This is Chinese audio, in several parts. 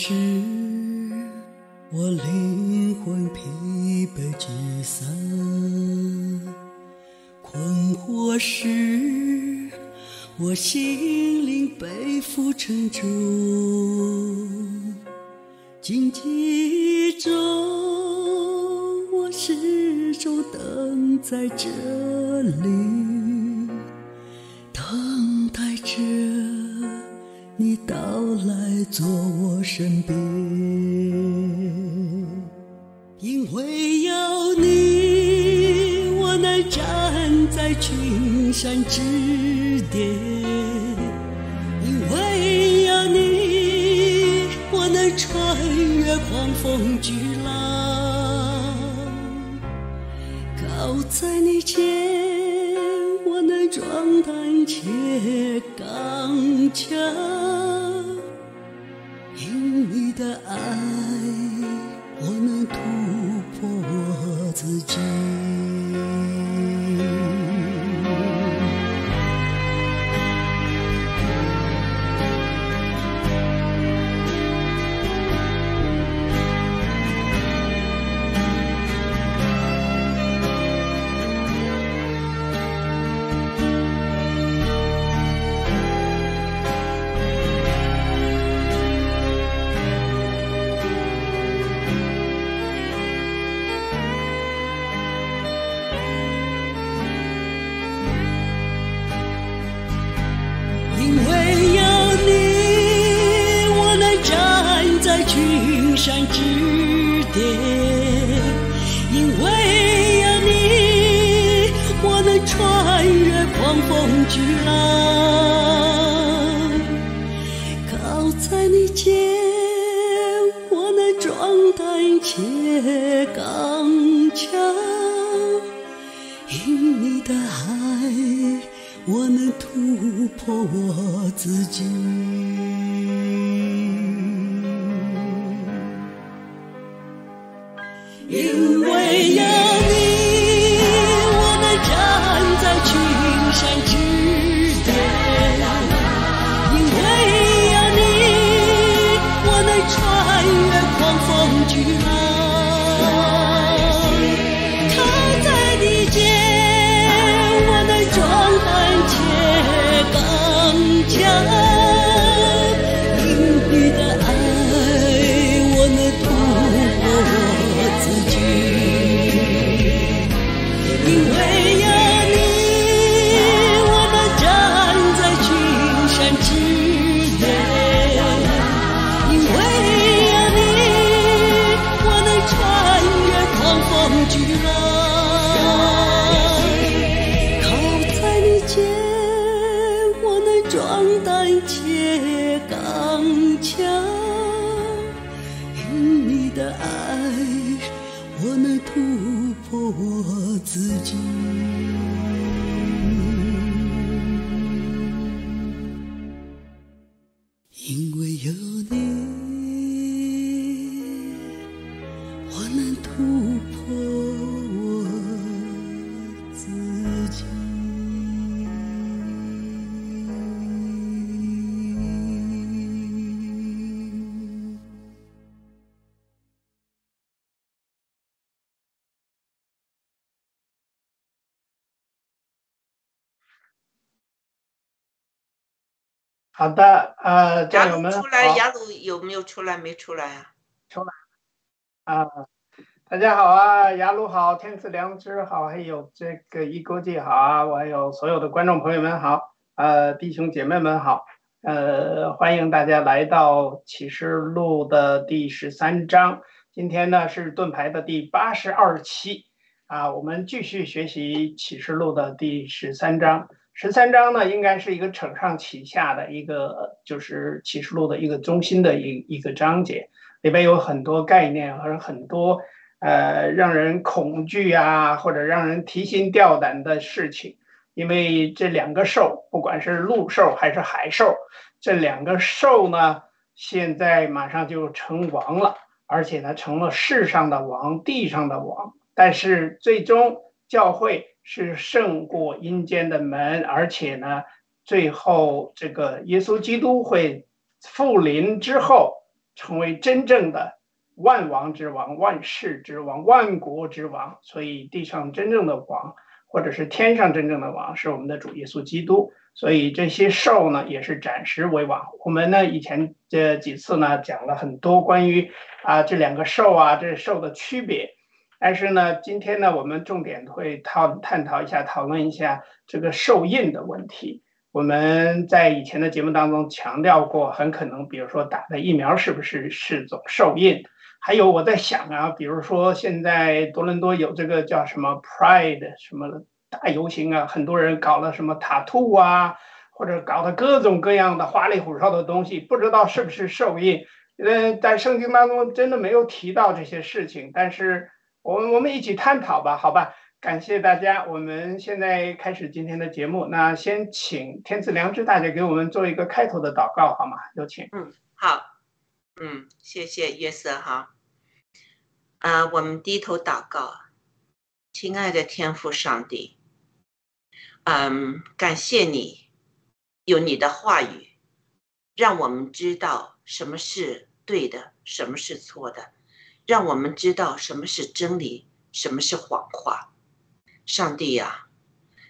是，我灵魂疲惫沮丧；困惑时，我心灵背负沉重。荆棘中，我始终等在这里，是蝶好的，呃，战雅友们鲁出来，好雅鲁有没有出来？没出来啊？出来啊，大家好啊，雅鲁好，天赐良知好，还有这个一国际好啊，我还有所有的观众朋友们好，呃，弟兄姐妹们好，呃，欢迎大家来到启示录的第十三章，今天呢是盾牌的第八十二期啊，我们继续学习启示录的第十三章。十三章呢，应该是一个承上启下的一个，就是启示录的一个中心的一一个章节。里边有很多概念和很多呃让人恐惧啊，或者让人提心吊胆的事情。因为这两个兽，不管是陆兽还是海兽，这两个兽呢，现在马上就成王了，而且呢成了世上的王，地上的王。但是最终教会是胜过阴间的门，而且呢，最后这个耶稣基督会复临之后，成为真正的万王之王、万世之王、万国之王。所以地上真正的王，或者是天上真正的王，是我们的主耶稣基督。所以这些兽呢，也是暂时为王。我们呢以前这几次呢讲了很多关于啊这两个兽啊这兽的区别，但是呢今天呢我们重点会讨探讨一下讨论一下这个兽印的问题。我们在以前的节目当中强调过，很可能比如说打的疫苗是不是是种兽印？还有我在想啊，比如说现在多伦多有这个叫什么 Pride 什么。大游行啊，很多人搞了什么塔兔啊，或者搞的各种各样的花里胡哨的东西，不知道是不是受印。嗯，在圣经当中真的没有提到这些事情，但是我们我们一起探讨吧，好吧？感谢大家，我们现在开始今天的节目。那先请天赐良知大姐给我们做一个开头的祷告，好吗？有请。嗯，好，嗯，谢谢约瑟哈。啊，我们低头祷告，亲爱的天父上帝。嗯，感谢你有你的话语，让我们知道什么是对的，什么是错的，让我们知道什么是真理，什么是谎话。上帝呀，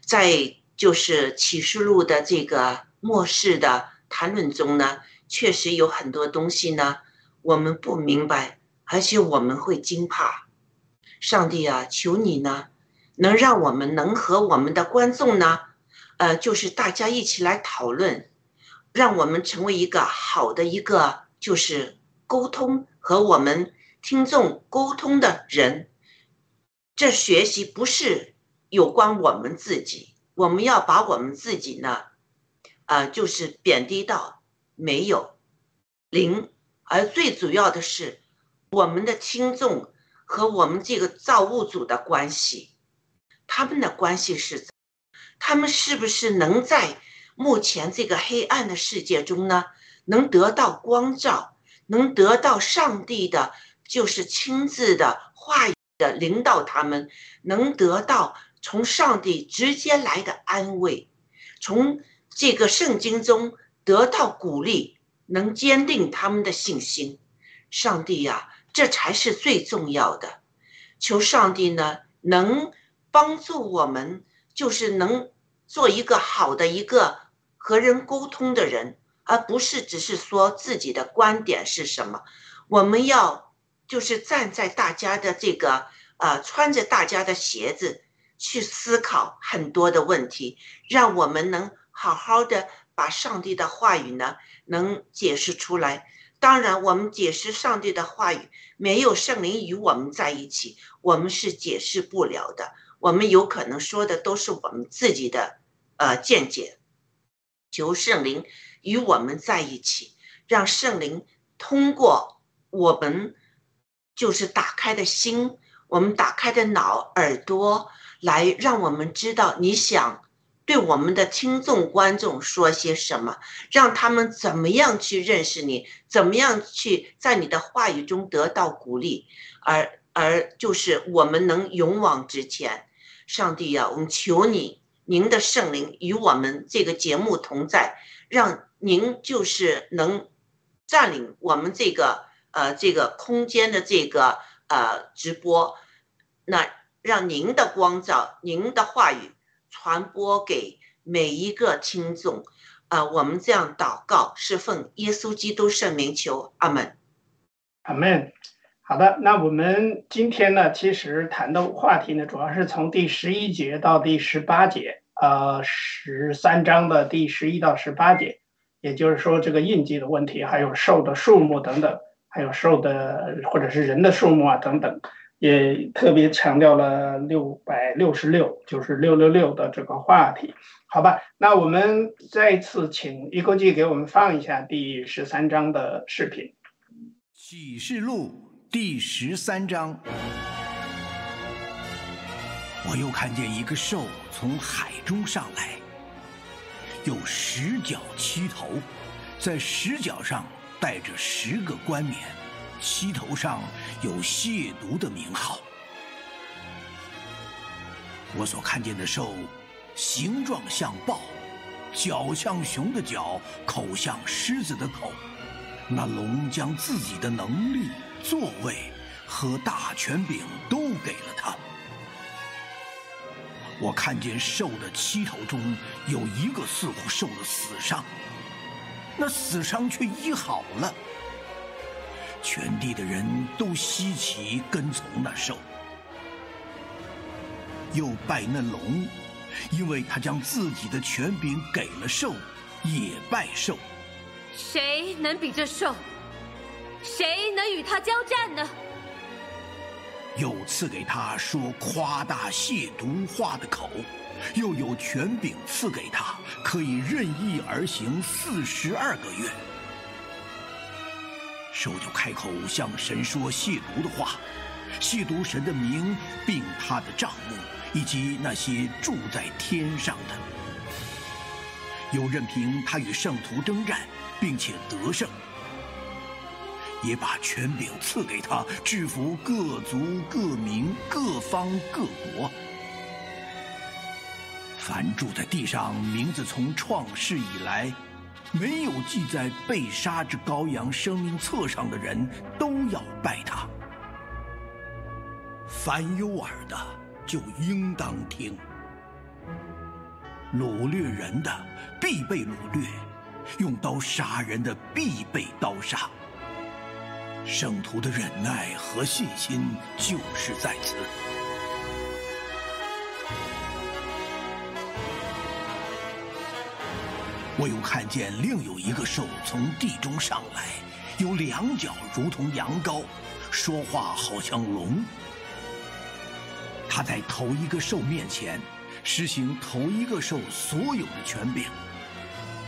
在就是启示录的这个末世的谈论中呢，确实有很多东西呢，我们不明白，而且我们会惊怕。上帝啊，求你呢。能让我们能和我们的观众呢，呃，就是大家一起来讨论，让我们成为一个好的一个就是沟通和我们听众沟通的人。这学习不是有关我们自己，我们要把我们自己呢，呃，就是贬低到没有零，而最主要的是我们的听众和我们这个造物主的关系。他们的关系是，他们是不是能在目前这个黑暗的世界中呢，能得到光照，能得到上帝的，就是亲自的话语的领导，他们能得到从上帝直接来的安慰，从这个圣经中得到鼓励，能坚定他们的信心。上帝呀，这才是最重要的。求上帝呢，能。帮助我们就是能做一个好的一个和人沟通的人，而不是只是说自己的观点是什么。我们要就是站在大家的这个呃，穿着大家的鞋子去思考很多的问题，让我们能好好的把上帝的话语呢能解释出来。当然，我们解释上帝的话语，没有圣灵与我们在一起，我们是解释不了的。我们有可能说的都是我们自己的呃见解，求圣灵与我们在一起，让圣灵通过我们就是打开的心，我们打开的脑耳朵，来让我们知道你想对我们的听众观众说些什么，让他们怎么样去认识你，怎么样去在你的话语中得到鼓励，而而就是我们能勇往直前。上帝呀，我们求你，您的圣灵与我们这个节目同在，让您就是能占领我们这个呃这个空间的这个呃直播，那让您的光照、您的话语传播给每一个听众，啊，我们这样祷告，是奉耶稣基督圣名求，阿门，阿门。好的，那我们今天呢，其实谈的话题呢，主要是从第十一节到第十八节，呃，十三章的第十一到十八节，也就是说这个印记的问题，还有兽的数目等等，还有兽的或者是人的数目啊等等，也特别强调了六百六十六，就是六六六的这个话题。好吧，那我们再次请一国际给我们放一下第十三章的视频，启示录。第十三章，我又看见一个兽从海中上来，有十角七头，在十角上带着十个冠冕，七头上有亵渎的名号。我所看见的兽，形状像豹，脚像熊的脚，口像狮子的口。那龙将自己的能力、座位和大权柄都给了他。我看见兽的七头中有一个似乎受了死伤，那死伤却医好了。全地的人都稀奇跟从那兽，又拜那龙，因为他将自己的权柄给了兽，也拜兽。谁能比这兽？谁能与他交战呢？又赐给他说夸大亵渎话的口，又有权柄赐给他，可以任意而行四十二个月。兽就开口向神说亵渎的话，亵渎神的名，并他的帐幕，以及那些住在天上的。又任凭他与圣徒征战，并且得胜，也把权柄赐给他，制服各族、各民、各方、各国。凡住在地上，名字从创世以来。没有记在被杀之羔羊生命册上的人都要拜他。凡有耳的就应当听。掳掠人的必被掳掠，用刀杀人的必被刀杀。圣徒的忍耐和信心就是在此。我又看见另有一个兽从地中上来，有两脚如同羊羔，说话好像龙。他在头一个兽面前实行头一个兽所有的权柄，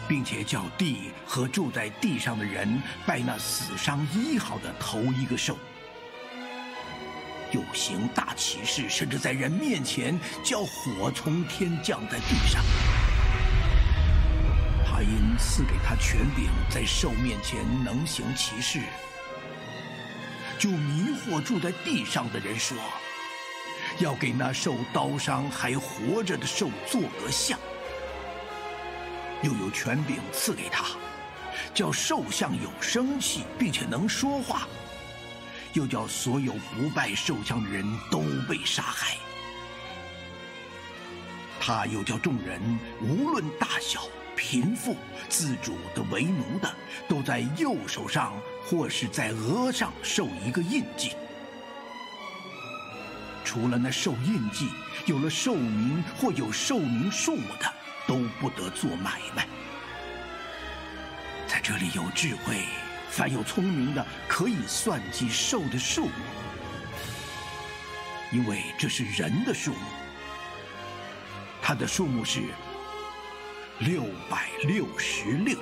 并且叫地和住在地上的人拜那死伤医好的头一个兽，又行大奇事，甚至在人面前叫火从天降在地上。因赐给他权柄，在兽面前能行其事，就迷惑住在地上的人说：要给那受刀伤还活着的兽做个像。又有权柄赐给他，叫兽像有生气，并且能说话；又叫所有不拜兽像的人都被杀害。他又叫众人无论大小。贫富、自主的、为奴的，都在右手上或是在额上受一个印记。除了那受印记、有了寿名或有寿名数的，都不得做买卖。在这里有智慧，凡有聪明的，可以算计兽的数目，因为这是人的数目。它的数目是。六百六十六。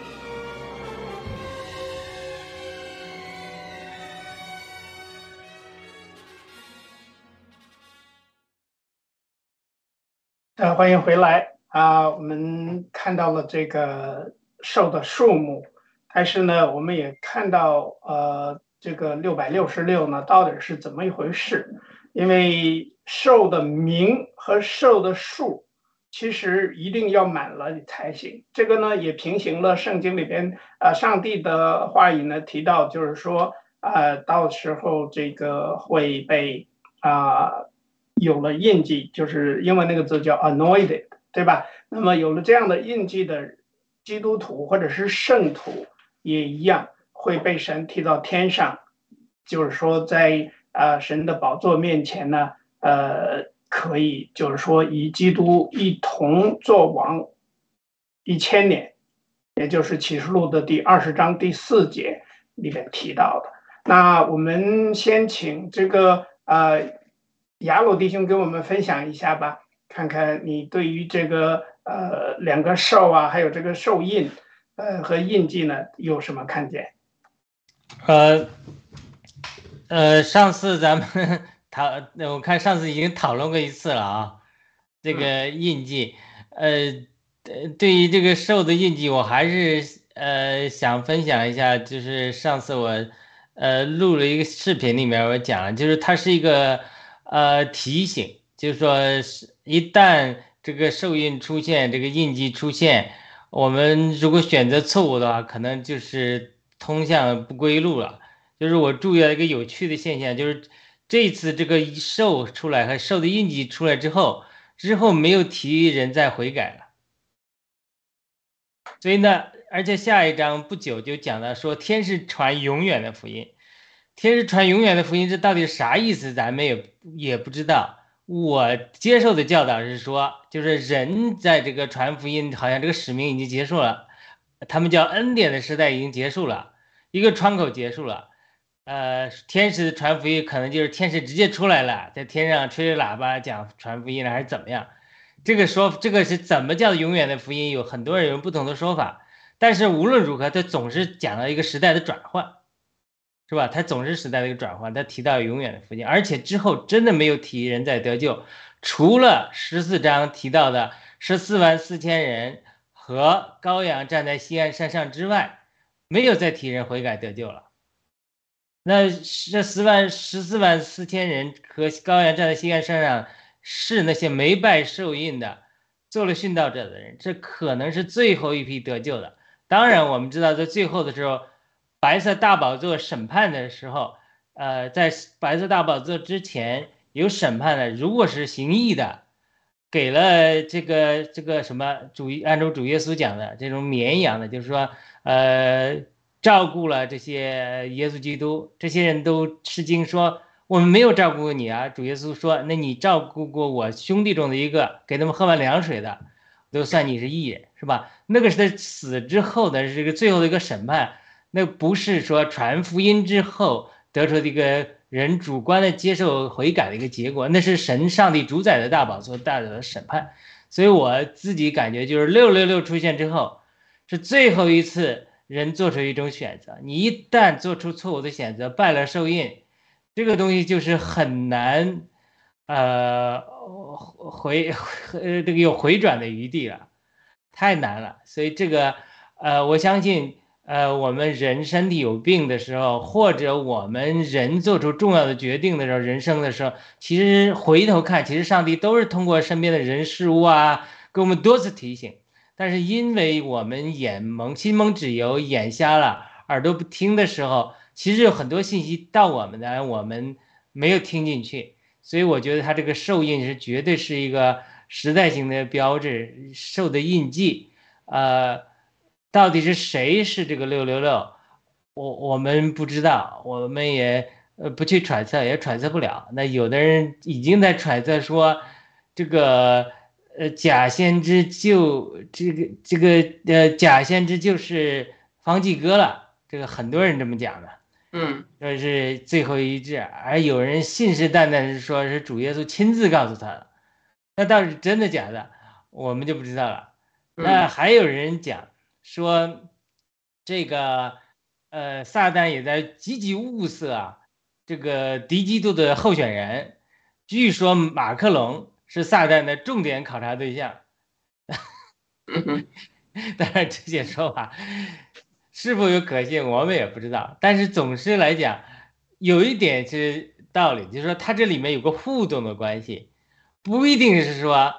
呃，欢迎回来啊！我们看到了这个兽的数目，但是呢，我们也看到呃，这个六百六十六呢，到底是怎么一回事？因为兽的名和兽的数。其实一定要满了才行。这个呢，也平行了圣经里边啊，上帝的话语呢提到，就是说啊，到时候这个会被啊有了印记，就是英文那个字叫 anointed，对吧？那么有了这样的印记的基督徒或者是圣徒也一样会被神提到天上，就是说在啊神的宝座面前呢，呃。可以，就是说，与基督一同作王一千年，也就是启示录的第二十章第四节里面提到的。那我们先请这个呃雅鲁弟兄给我们分享一下吧，看看你对于这个呃两个兽啊，还有这个兽印呃和印记呢有什么看见？呃呃，上次咱们。讨那我看上次已经讨论过一次了啊，这个印记，呃，对于这个兽的印记，我还是呃想分享一下，就是上次我呃录了一个视频里面我讲了，就是它是一个呃提醒，就是说是一旦这个兽印出现，这个印记出现，我们如果选择错误的话，可能就是通向不归路了。就是我注意到一个有趣的现象，就是这次这个兽出来和兽的印记出来之后，之后没有提人再悔改了。所以呢，而且下一章不久就讲到说，天是传永远的福音，天是传永远的福音，这到底啥意思？咱们也也不知道。我接受的教导是说，就是人在这个传福音，好像这个使命已经结束了，他们叫恩典的时代已经结束了，一个窗口结束了。呃，天使的传福音可能就是天使直接出来了，在天上吹着喇叭讲传福音了，还是怎么样？这个说这个是怎么叫永远的福音？有很多人有不同的说法，但是无论如何，他总是讲了一个时代的转换。是吧？他总是时代的一个转换。他提到永远的福音，而且之后真的没有提人在得救，除了十四章提到的十四万四千人和羔羊站在西安山上之外，没有再提人悔改得救了。那这十万十四万四千人和羔羊站在西安山上，是那些没拜受印的、做了殉道者的人，这可能是最后一批得救的。当然，我们知道在最后的时候。白色大宝座审判的时候，呃，在白色大宝座之前有审判的。如果是行义的，给了这个这个什么主按照主耶稣讲的这种绵羊的，就是说，呃，照顾了这些耶稣基督，这些人都吃惊说，我们没有照顾过你啊。主耶稣说，那你照顾过我兄弟中的一个，给他们喝完凉水的，都算你是义人，是吧？那个是在死之后的这个最后的一个审判。那不是说传福音之后得出的一个人主观的接受悔改的一个结果，那是神上帝主宰的大宝座带的审判。所以我自己感觉就是六六六出现之后，是最后一次人做出一种选择。你一旦做出错误的选择，败了受印，这个东西就是很难，呃，回呃这个有回转的余地了，太难了。所以这个呃，我相信。呃，我们人身体有病的时候，或者我们人做出重要的决定的时候，人生的时候，其实回头看，其实上帝都是通过身边的人事物啊，给我们多次提醒。但是因为我们眼蒙、心蒙脂油，眼瞎了，耳朵不听的时候，其实有很多信息到我们的，我们没有听进去。所以我觉得他这个受印是绝对是一个时代性的标志，受的印记，呃。到底是谁是这个六六六？我我们不知道，我们也呃不去揣测，也揣测不了。那有的人已经在揣测说，这个呃假先知就这个这个呃假先知就是方济哥了。这个很多人这么讲的，嗯，说是最后一致，而有人信誓旦旦是说是主耶稣亲自告诉他的。那到底真的假的，我们就不知道了。那还有人讲。说这个呃，撒旦也在积极物色啊，这个敌基督的候选人。据说马克龙是撒旦的重点考察对象。当然，这些说法是否有可信，我们也不知道。但是总是来讲，有一点是道理，就是说它这里面有个互动的关系，不一定是说，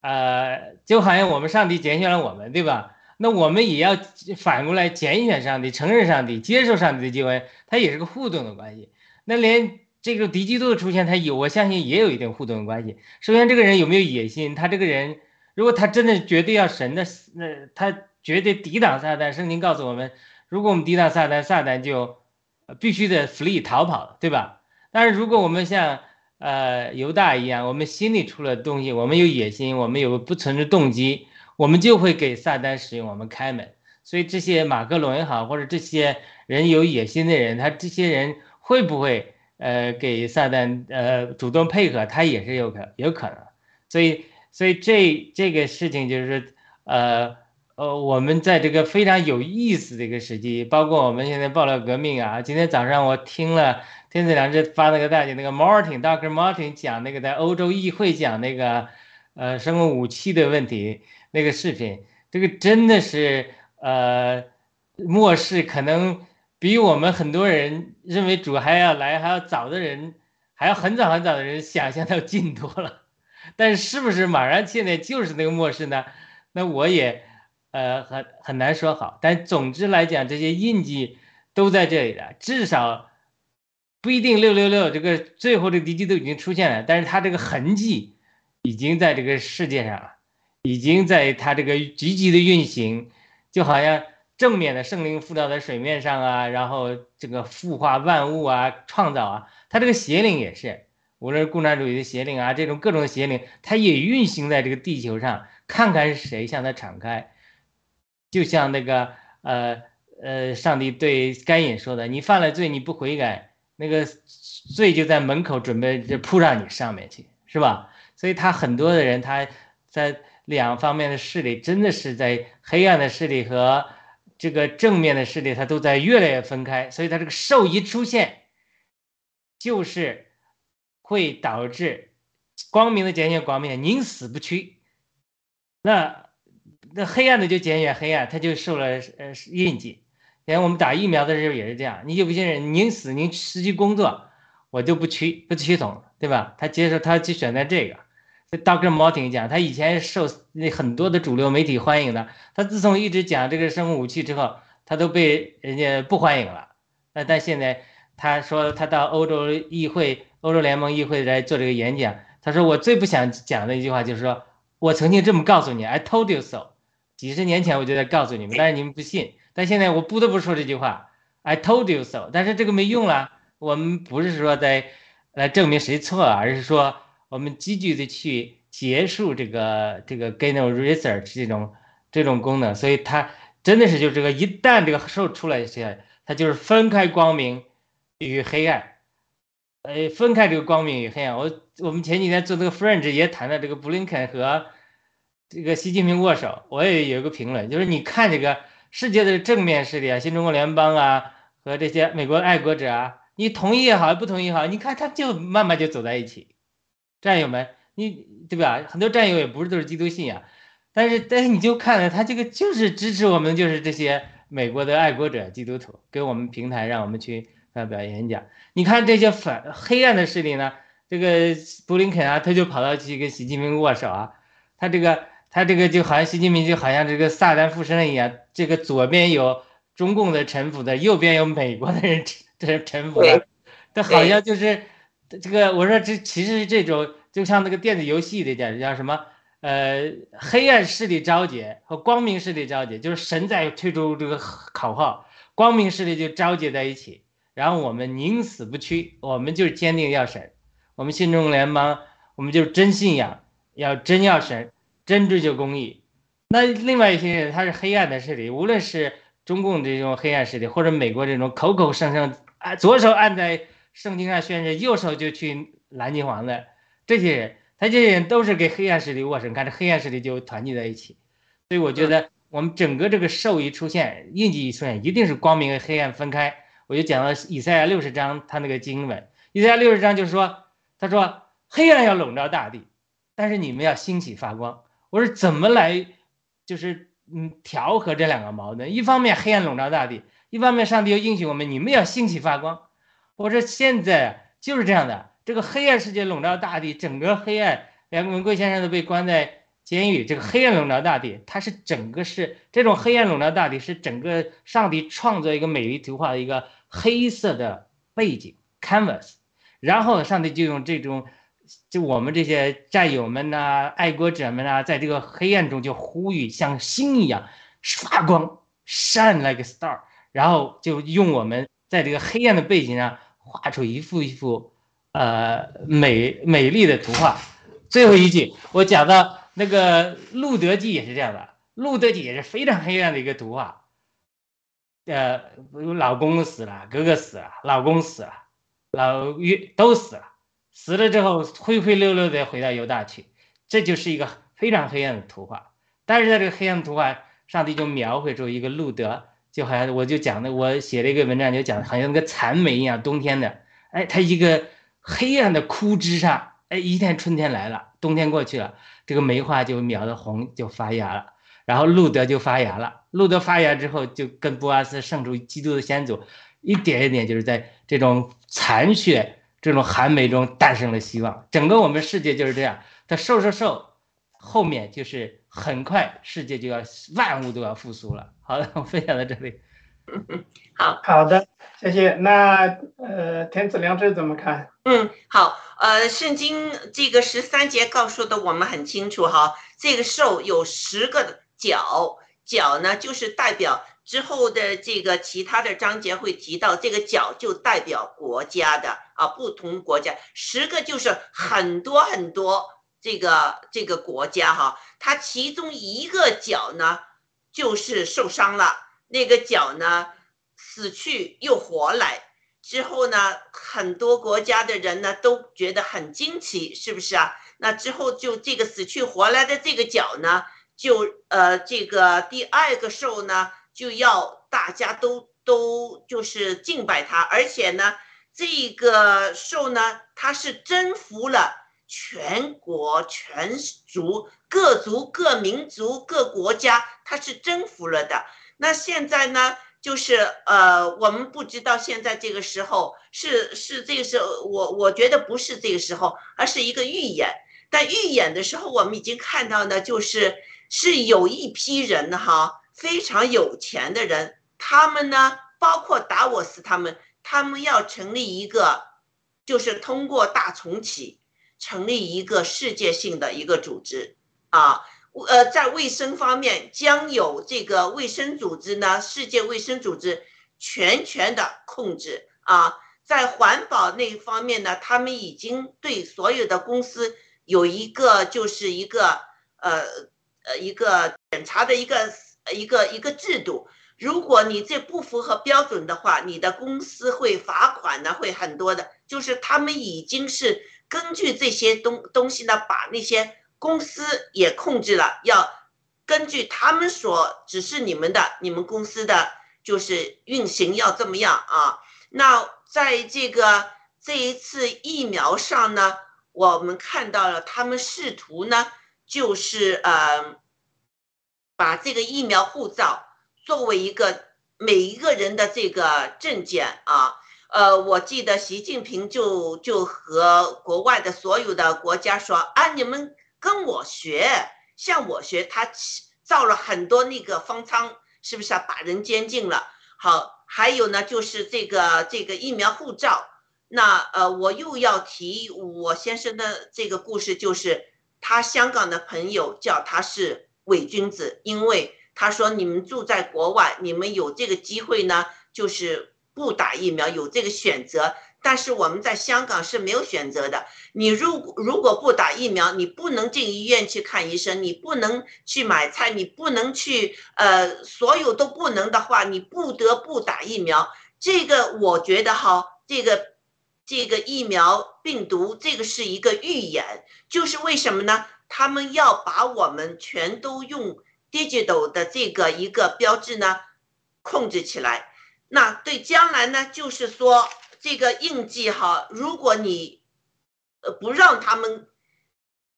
呃，就好像我们上帝拣选了我们，对吧？那我们也要反过来拣选上帝，承认上帝，接受上帝的救恩，它也是个互动的关系。那连这个敌基督的出现，他有，我相信也有一定互动的关系。首先，这个人有没有野心？他这个人，如果他真的绝对要神的，那他绝对抵挡撒旦。圣经告诉我们，如果我们抵挡撒旦，撒旦就必须得 flee 逃跑，对吧？但是如果我们像呃犹大一样，我们心里出了东西，我们有野心，我们有不存的动机。我们就会给撒旦使用我们开门，所以这些马克龙也好，或者这些人有野心的人，他这些人会不会呃给撒旦呃主动配合，他也是有可有可能。所以所以这这个事情就是呃呃我们在这个非常有意思的一个时机，包括我们现在爆料革命啊，今天早上我听了天赐良知发那个大姐那个 Martin Doctor Martin 讲那个在欧洲议会讲那个呃生物武器的问题。那个视频，这个真的是呃，末世可能比我们很多人认为主还要来还要早的人，还要很早很早的人想象的近多了。但是是不是马上现在就是那个末世呢？那我也呃很很难说好。但总之来讲，这些印记都在这里了，至少不一定六六六这个最后这个敌机都已经出现了，但是它这个痕迹已经在这个世界上了，已经在它这个积极的运行，就好像正面的圣灵附到在水面上啊，然后这个孵化万物啊，创造啊，它这个邪灵也是，无论是共产主义的邪灵啊，这种各种邪灵，它也运行在这个地球上，看看是谁向它敞开，就像那个呃。呃，上帝对该隐说的：“你犯了罪，你不悔改，那个罪就在门口准备就扑上你上面去，是吧？”所以他很多的人，他在两方面的势力，真的是在黑暗的势力和这个正面的势力，他都在越来越分开。所以他这个兽一出现，就是会导致光明的减远，光明宁死不屈。那那黑暗的就减远黑暗，他就受了呃印记。连我们打疫苗的时候也是这样，你有些人宁死宁失去工作，我就不屈不屈从，对吧？他接受他去选择这个。Dr. Martin 讲，他以前受那很多的主流媒体欢迎的，他自从一直讲这个生物武器之后，他都被人家不欢迎了。那但现在他说他到欧洲议会、欧洲联盟议会来做这个演讲，他说我最不想讲的一句话就是说我曾经这么告诉你，I told you so。几十年前我就在告诉你们，但是你们不信。但现在我不得不说这句话，I told you so。但是这个没用了，我们不是说在来证明谁错，而是说我们积极的去结束这个这个 g a n e research 这种这种功能。所以它真的是就这个一旦这个兽出来起来，它就是分开光明与黑暗，呃，分开这个光明与黑暗。我我们前几天做这个 Fringe 也谈到这个布林肯和这个习近平握手，我也有一个评论，就是你看这个。世界的正面势力啊，新中国联邦啊，和这些美国爱国者啊，你同意也好，不同意也好，你看他就慢慢就走在一起。战友们，你对吧？很多战友也不是都是基督信仰，但是但是你就看了他这个就是支持我们，就是这些美国的爱国者基督徒给我们平台，让我们去发表演讲。你看这些反黑暗的势力呢，这个布林肯啊，他就跑到去跟习近平握手啊，他这个。他这个就好像习近平就好像这个撒旦附身了一样，这个左边有中共的臣服的，右边有美国的人臣臣服的，他好像就是这个。我说这其实这种就像那个电子游戏的叫叫什么？呃，黑暗势力召集和光明势力召集，就是神在推出这个口号，光明势力就召集在一起，然后我们宁死不屈，我们就坚定要神，我们新中联邦，我们就真信仰，要真要神。真追求公义，那另外一些人他是黑暗的势力，无论是中共这种黑暗势力，或者美国这种口口声声啊左手按在圣经上宣誓，右手就去蓝金黄的这些人，他这些人都是给黑暗势力握手，你看这黑暗势力就团结在一起。所以我觉得我们整个这个兽一出现，印记一出现，一定是光明和黑暗分开。我就讲到以赛亚六十章他那个经文，以赛亚六十章就是说，他说黑暗要笼罩大地，但是你们要兴起发光。我说怎么来，就是嗯调和这两个矛盾。一方面黑暗笼罩大地，一方面上帝又应许我们，你们要兴起发光。我说现在就是这样的，这个黑暗世界笼罩大地，整个黑暗，梁文贵先生都被关在监狱。这个黑暗笼罩大地，它是整个是这种黑暗笼罩大地，是整个上帝创作一个美丽图画的一个黑色的背景 canvas，然后上帝就用这种。就我们这些战友们呐，爱国者们呐，在这个黑暗中就呼吁，像星一样发光，shine like a star。然后就用我们在这个黑暗的背景上画出一幅一幅，呃，美美丽的图画。最后一句，我讲到那个《路德记》也是这样的，《路德记》也是非常黑暗的一个图画。呃，老公死了，哥哥死了，老公死了，老岳都死了。死了之后灰灰溜溜的回到犹大去，这就是一个非常黑暗的图画。但是在这个黑暗图画，上帝就描绘出一个路德，就好像我就讲的，我写了一个文章就讲，好像那个残梅一样，冬天的，哎，它一个黑暗的枯枝上，哎，一天春天来了，冬天过去了，这个梅花就描的红，就发芽了，然后路德就发芽了，路德发芽之后就跟波阿斯圣主基督的先祖，一点一点就是在这种残血。这种寒梅中诞生了希望，整个我们世界就是这样。它瘦瘦瘦，后面就是很快世界就要万物都要复苏了。好了，我分享到这里。好，好的，谢谢。那呃，天子良知怎么看？嗯，好，呃，圣经这个十三节告诉的我们很清楚哈，这个兽有十个角，角呢就是代表之后的这个其他的章节会提到，这个角就代表国家的啊，不同国家，十个就是很多很多这个这个国家哈，它其中一个角呢就是受伤了，那个角呢死去又活来。之后呢，很多国家的人呢都觉得很惊奇，是不是啊？那之后就这个死去活来的这个角呢，就呃这个第二个兽呢就要大家都都就是敬拜它，而且呢这个兽呢它是征服了全国全族各族各民族各国家，它是征服了的。那现在呢？就是呃，我们不知道现在这个时候是是这个时候，我我觉得不是这个时候，而是一个预演。但预演的时候，我们已经看到呢，就是是有一批人哈，非常有钱的人，他们呢，包括达沃斯他们，他们要成立一个，就是通过大重启，成立一个世界性的一个组织啊。呃，在卫生方面将有这个卫生组织呢，世界卫生组织全权的控制啊。在环保那方面呢，他们已经对所有的公司有一个就是一个呃呃一个检查的一个一个一个制度。如果你这不符合标准的话，你的公司会罚款呢，会很多的。就是他们已经是根据这些东东西呢，把那些。公司也控制了，要根据他们所指示你们的，你们公司的就是运行要这么样啊。那在这个这一次疫苗上呢，我们看到了他们试图呢，就是呃，把这个疫苗护照作为一个每一个人的这个证件啊。呃，我记得习近平就就和国外的所有的国家说啊，你们。跟我学，向我学，他造了很多那个方舱，是不是啊？把人监禁了。好，还有呢，就是这个这个疫苗护照。那呃，我又要提我先生的这个故事，就是他香港的朋友叫他是伪君子，因为他说你们住在国外，你们有这个机会呢，就是不打疫苗，有这个选择。但是我们在香港是没有选择的。你如果如果不打疫苗，你不能进医院去看医生，你不能去买菜，你不能去，呃，所有都不能的话，你不得不打疫苗。这个我觉得哈，这个这个疫苗病毒，这个是一个预演，就是为什么呢？他们要把我们全都用 digital 的这个一个标志呢控制起来。那对将来呢，就是说。这个印记哈，如果你呃不让他们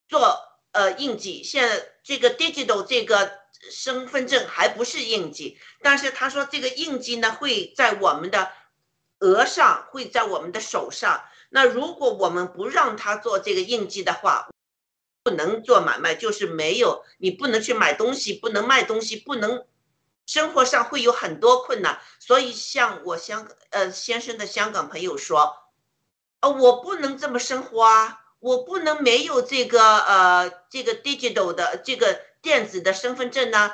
做呃印记，现在这个 digital 这个身份证还不是印记，但是他说这个印记呢会在我们的额上，会在我们的手上。那如果我们不让他做这个印记的话，不能做买卖，就是没有，你不能去买东西，不能卖东西，不能。生活上会有很多困难，所以像我香呃先生的香港朋友说，呃我不能这么生活啊，我不能没有这个呃这个 digital 的这个电子的身份证呢，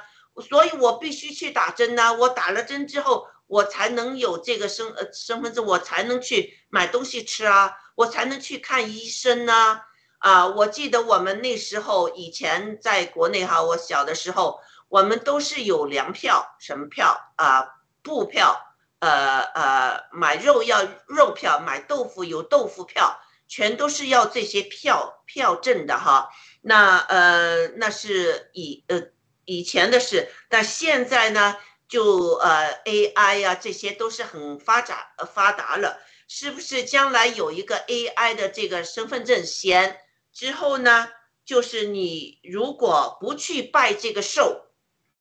所以我必须去打针呢，我打了针之后，我才能有这个身呃身份证，我才能去买东西吃啊，我才能去看医生呢，啊，我记得我们那时候以前在国内哈，我小的时候。我们都是有粮票，什么票啊？布票，呃呃，买肉要肉票，买豆腐有豆腐票，全都是要这些票票证的哈。那呃，那是以呃以前的事，但现在呢，就呃 AI 呀，这些都是很发展发达了，是不是？将来有一个 AI 的这个身份证先，之后呢，就是你如果不去拜这个寿。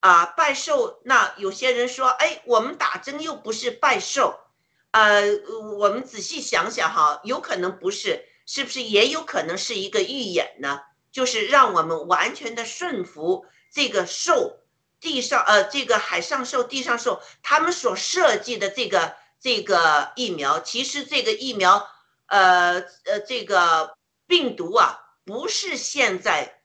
啊，拜寿那有些人说，哎，我们打针又不是拜寿，呃，我们仔细想想哈，有可能不是，是不是也有可能是一个预演呢？就是让我们完全的顺服这个寿地上呃这个海上兽、地上兽他们所设计的这个这个疫苗，其实这个疫苗呃呃这个病毒啊不是现在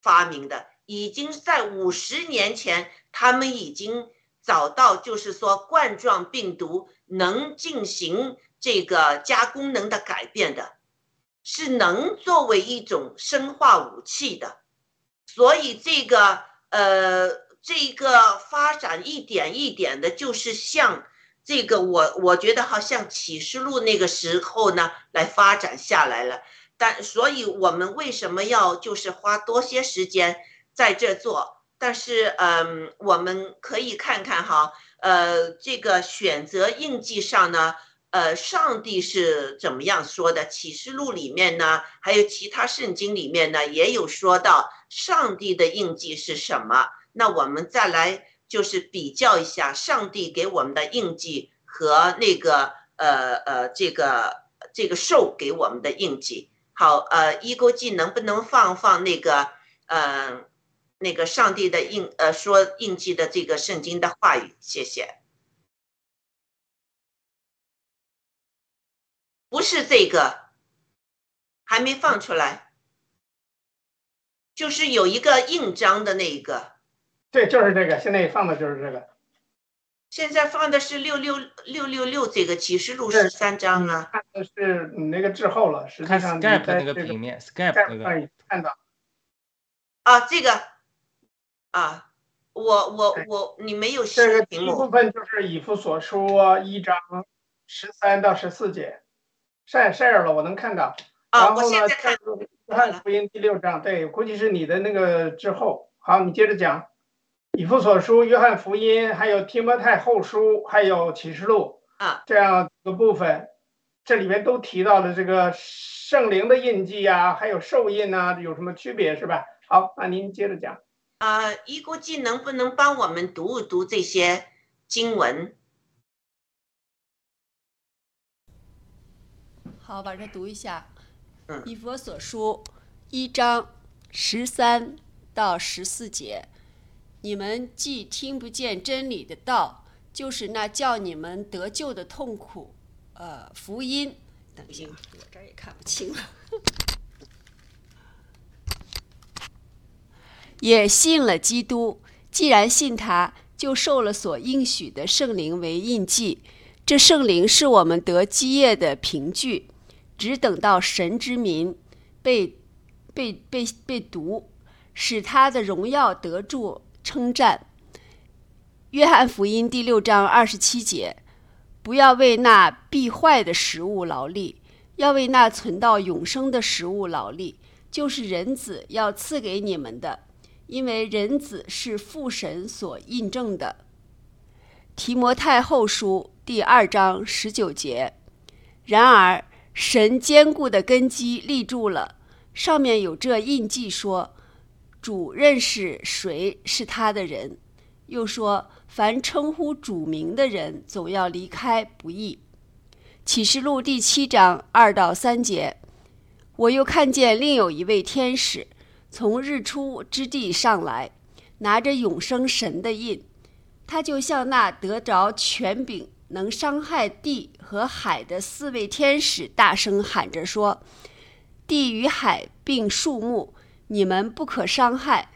发明的，已经在五十年前他们已经找到，就是说冠状病毒能进行这个加功能的改变的。是能作为一种生化武器的，所以这个呃，这个发展一点一点的，就是像这个我我觉得好像启示录那个时候呢来发展下来了。但所以我们为什么要就是花多些时间在这做？但是嗯，我们可以看看哈，呃，这个选择印记上呢。呃，上帝是怎么样说的？启示录里面呢，还有其他圣经里面呢，也有说到上帝的印记是什么。那我们再来就是比较一下上帝给我们的印记和那个呃呃这个这个兽给我们的印记。好，呃，一勾记能不能放放那个呃那个上帝的印呃说印记的这个圣经的话语？谢谢。不是这个，还没放出来，就是有一个印章的那一个。对，就是这个，现在放的就是这个。现在放的是六六六六六这个启示录十三章啊。看的是你那个滞后了，实际上你在那个平面，Skype 那个看到。啊，这个啊，我我我，你没有这个第一部分就是以弗所书一章十三到十四节。晒晒了，我能看到。然后呢，看约翰福音第六章，对，估计是你的那个之后。好，你接着讲。以弗所书、约翰福音，还有提摩太后书，还有启示录啊，这样的部分，这里面都提到了这个圣灵的印记呀，还有受印呐，有什么区别是吧？好，那您接着讲。啊，一估计能不能帮我们读一读这些经文？好，把这读一下，《嗯以佛所书》一章十三到十四节。你们既听不见真理的道，就是那叫你们得救的痛苦，呃，福音。等一下，我这儿也看不清了。也信了基督，既然信他，就受了所应许的圣灵为印记。这圣灵是我们得基业的凭据。只等到神之民被被被被读，使他的荣耀得住称赞。约翰福音第六章二十七节：不要为那必坏的食物劳力，要为那存到永生的食物劳力，就是人子要赐给你们的，因为人子是父神所印证的。提摩太后书第二章十九节：然而。神坚固的根基立住了，上面有这印记，说主认识谁是他的人。又说，凡称呼主名的人，总要离开不易。启示录第七章二到三节，我又看见另有一位天使从日出之地上来，拿着永生神的印，他就像那得着权柄。能伤害地和海的四位天使大声喊着说：“地与海并树木，你们不可伤害。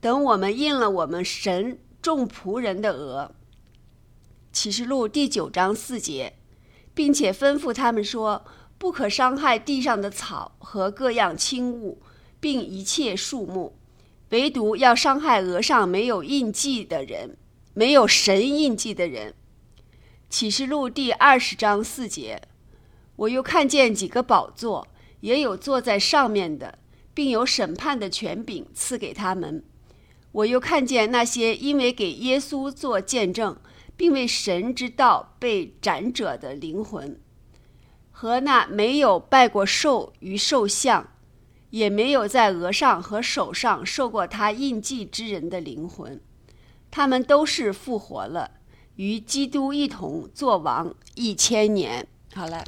等我们印了我们神众仆人的额。”启示录第九章四节，并且吩咐他们说：“不可伤害地上的草和各样轻物，并一切树木，唯独要伤害额上没有印记的人，没有神印记的人。”启示录第二十章四节，我又看见几个宝座，也有坐在上面的，并有审判的权柄赐给他们。我又看见那些因为给耶稣做见证，并为神之道被斩者的灵魂，和那没有拜过兽与兽像，也没有在额上和手上受过他印记之人的灵魂，他们都是复活了。与基督一同作王一千年。好了，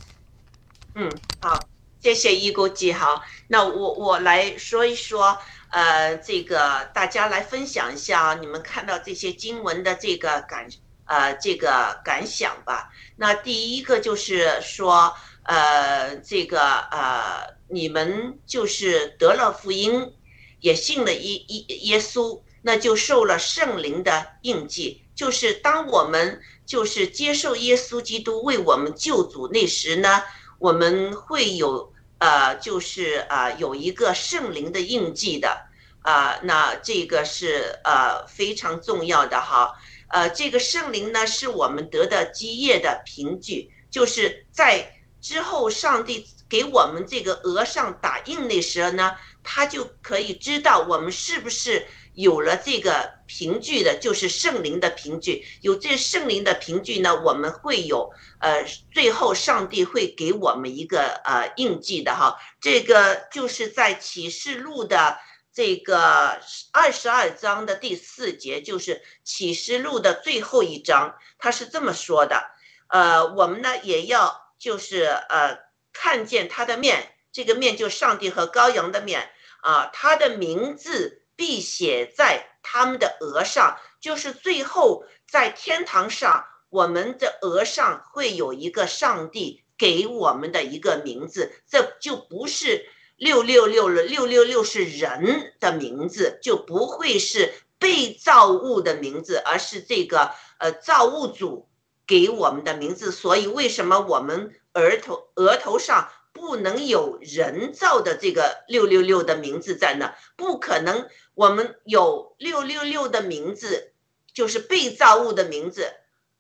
嗯，好，谢谢一锅记。好，那我我来说一说，呃，这个大家来分享一下，你们看到这些经文的这个感呃这个感想吧。那第一个就是说，呃，这个呃，你们就是得了福音，也信了耶耶耶稣，那就受了圣灵的印记。就是当我们就是接受耶稣基督为我们救主那时呢，我们会有呃，就是啊，有一个圣灵的印记的啊。那这个是呃非常重要的哈。呃，这个圣灵呢，是我们得的基业的凭据，就是在之后上帝给我们这个额上打印那时候呢，他就可以知道我们是不是。有了这个凭据的，就是圣灵的凭据。有这圣灵的凭据呢，我们会有呃，最后上帝会给我们一个呃印记的哈。这个就是在启示录的这个二十二章的第四节，就是启示录的最后一章，他是这么说的。呃，我们呢也要就是呃看见他的面，这个面就上帝和羔羊的面啊，他的名字。必写在他们的额上，就是最后在天堂上，我们的额上会有一个上帝给我们的一个名字，这就不是六六六了，六六六是人的名字，就不会是被造物的名字，而是这个呃造物主给我们的名字。所以为什么我们额头额头上？不能有人造的这个六六六的名字在那，不可能。我们有六六六的名字，就是被造物的名字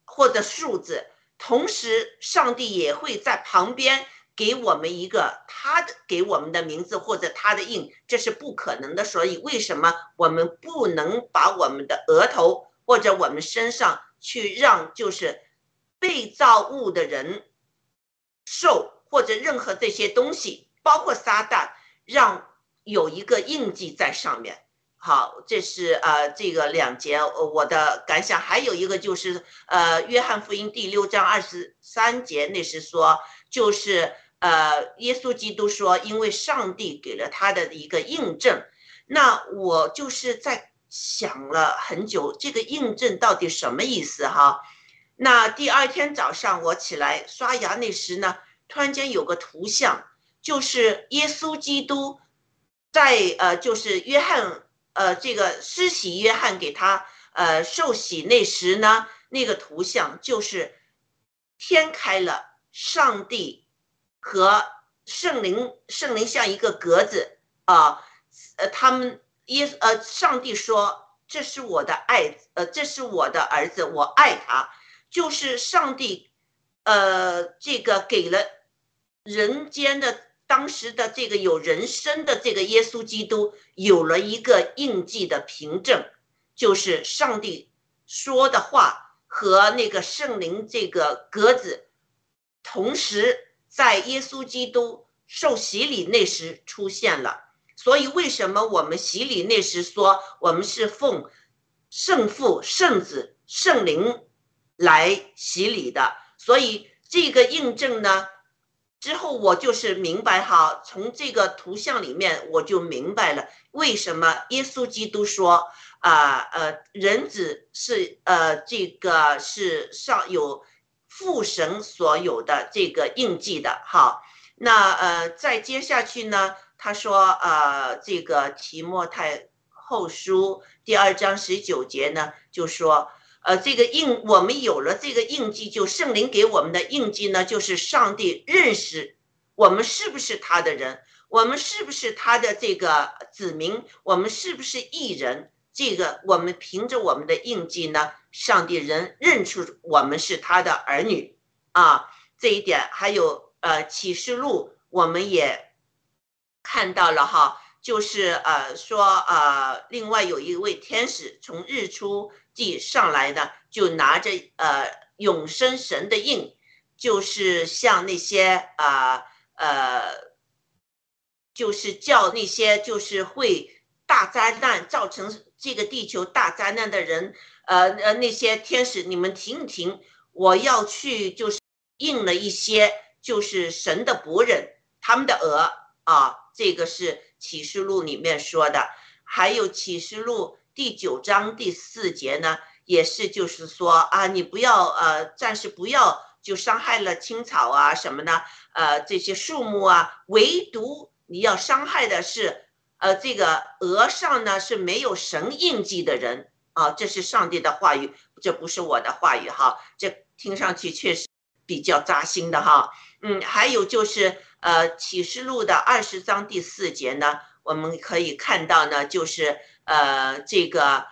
或者数字。同时，上帝也会在旁边给我们一个他的给我们的名字或者他的印，这是不可能的。所以，为什么我们不能把我们的额头或者我们身上去让就是被造物的人受？或者任何这些东西，包括撒旦，让有一个印记在上面。好，这是呃这个两节我的感想。还有一个就是呃约翰福音第六章二十三节，那是说就是呃耶稣基督说，因为上帝给了他的一个印证。那我就是在想了很久，这个印证到底什么意思哈？那第二天早上我起来刷牙那时呢？突然间有个图像，就是耶稣基督在呃，就是约翰呃，这个施洗约翰给他呃受洗那时呢，那个图像就是天开了，上帝和圣灵，圣灵像一个格子啊，呃，他们耶呃，上帝说这是我的爱，呃，这是我的儿子，我爱他，就是上帝呃，这个给了。人间的当时的这个有人生的这个耶稣基督有了一个印记的凭证，就是上帝说的话和那个圣灵这个格子，同时在耶稣基督受洗礼那时出现了。所以为什么我们洗礼那时说我们是奉圣父、圣子、圣灵来洗礼的？所以这个印证呢？之后我就是明白哈，从这个图像里面我就明白了为什么耶稣基督说啊呃人子是呃这个是上有父神所有的这个印记的哈。那呃再接下去呢，他说呃这个提莫太后书第二章十九节呢就说。呃，这个印我们有了这个印记，就圣灵给我们的印记呢，就是上帝认识我们是不是他的人，我们是不是他的这个子民，我们是不是异人？这个我们凭着我们的印记呢，上帝人认出我们是他的儿女啊。这一点还有呃启示录，我们也看到了哈，就是呃说呃，另外有一位天使从日出。即上来呢，就拿着呃永生神的印，就是像那些啊呃，就是叫那些就是会大灾难造成这个地球大灾难的人，呃呃那些天使，你们停一停，我要去就是印了一些就是神的仆人他们的额啊，这个是启示录里面说的。还有启示录第九章第四节呢，也是就是说啊，你不要呃，暂时不要就伤害了青草啊什么呢？呃，这些树木啊，唯独你要伤害的是呃这个额上呢是没有神印记的人啊，这是上帝的话语，这不是我的话语哈，这听上去确实比较扎心的哈。嗯，还有就是呃启示录的二十章第四节呢。我们可以看到呢，就是呃，这个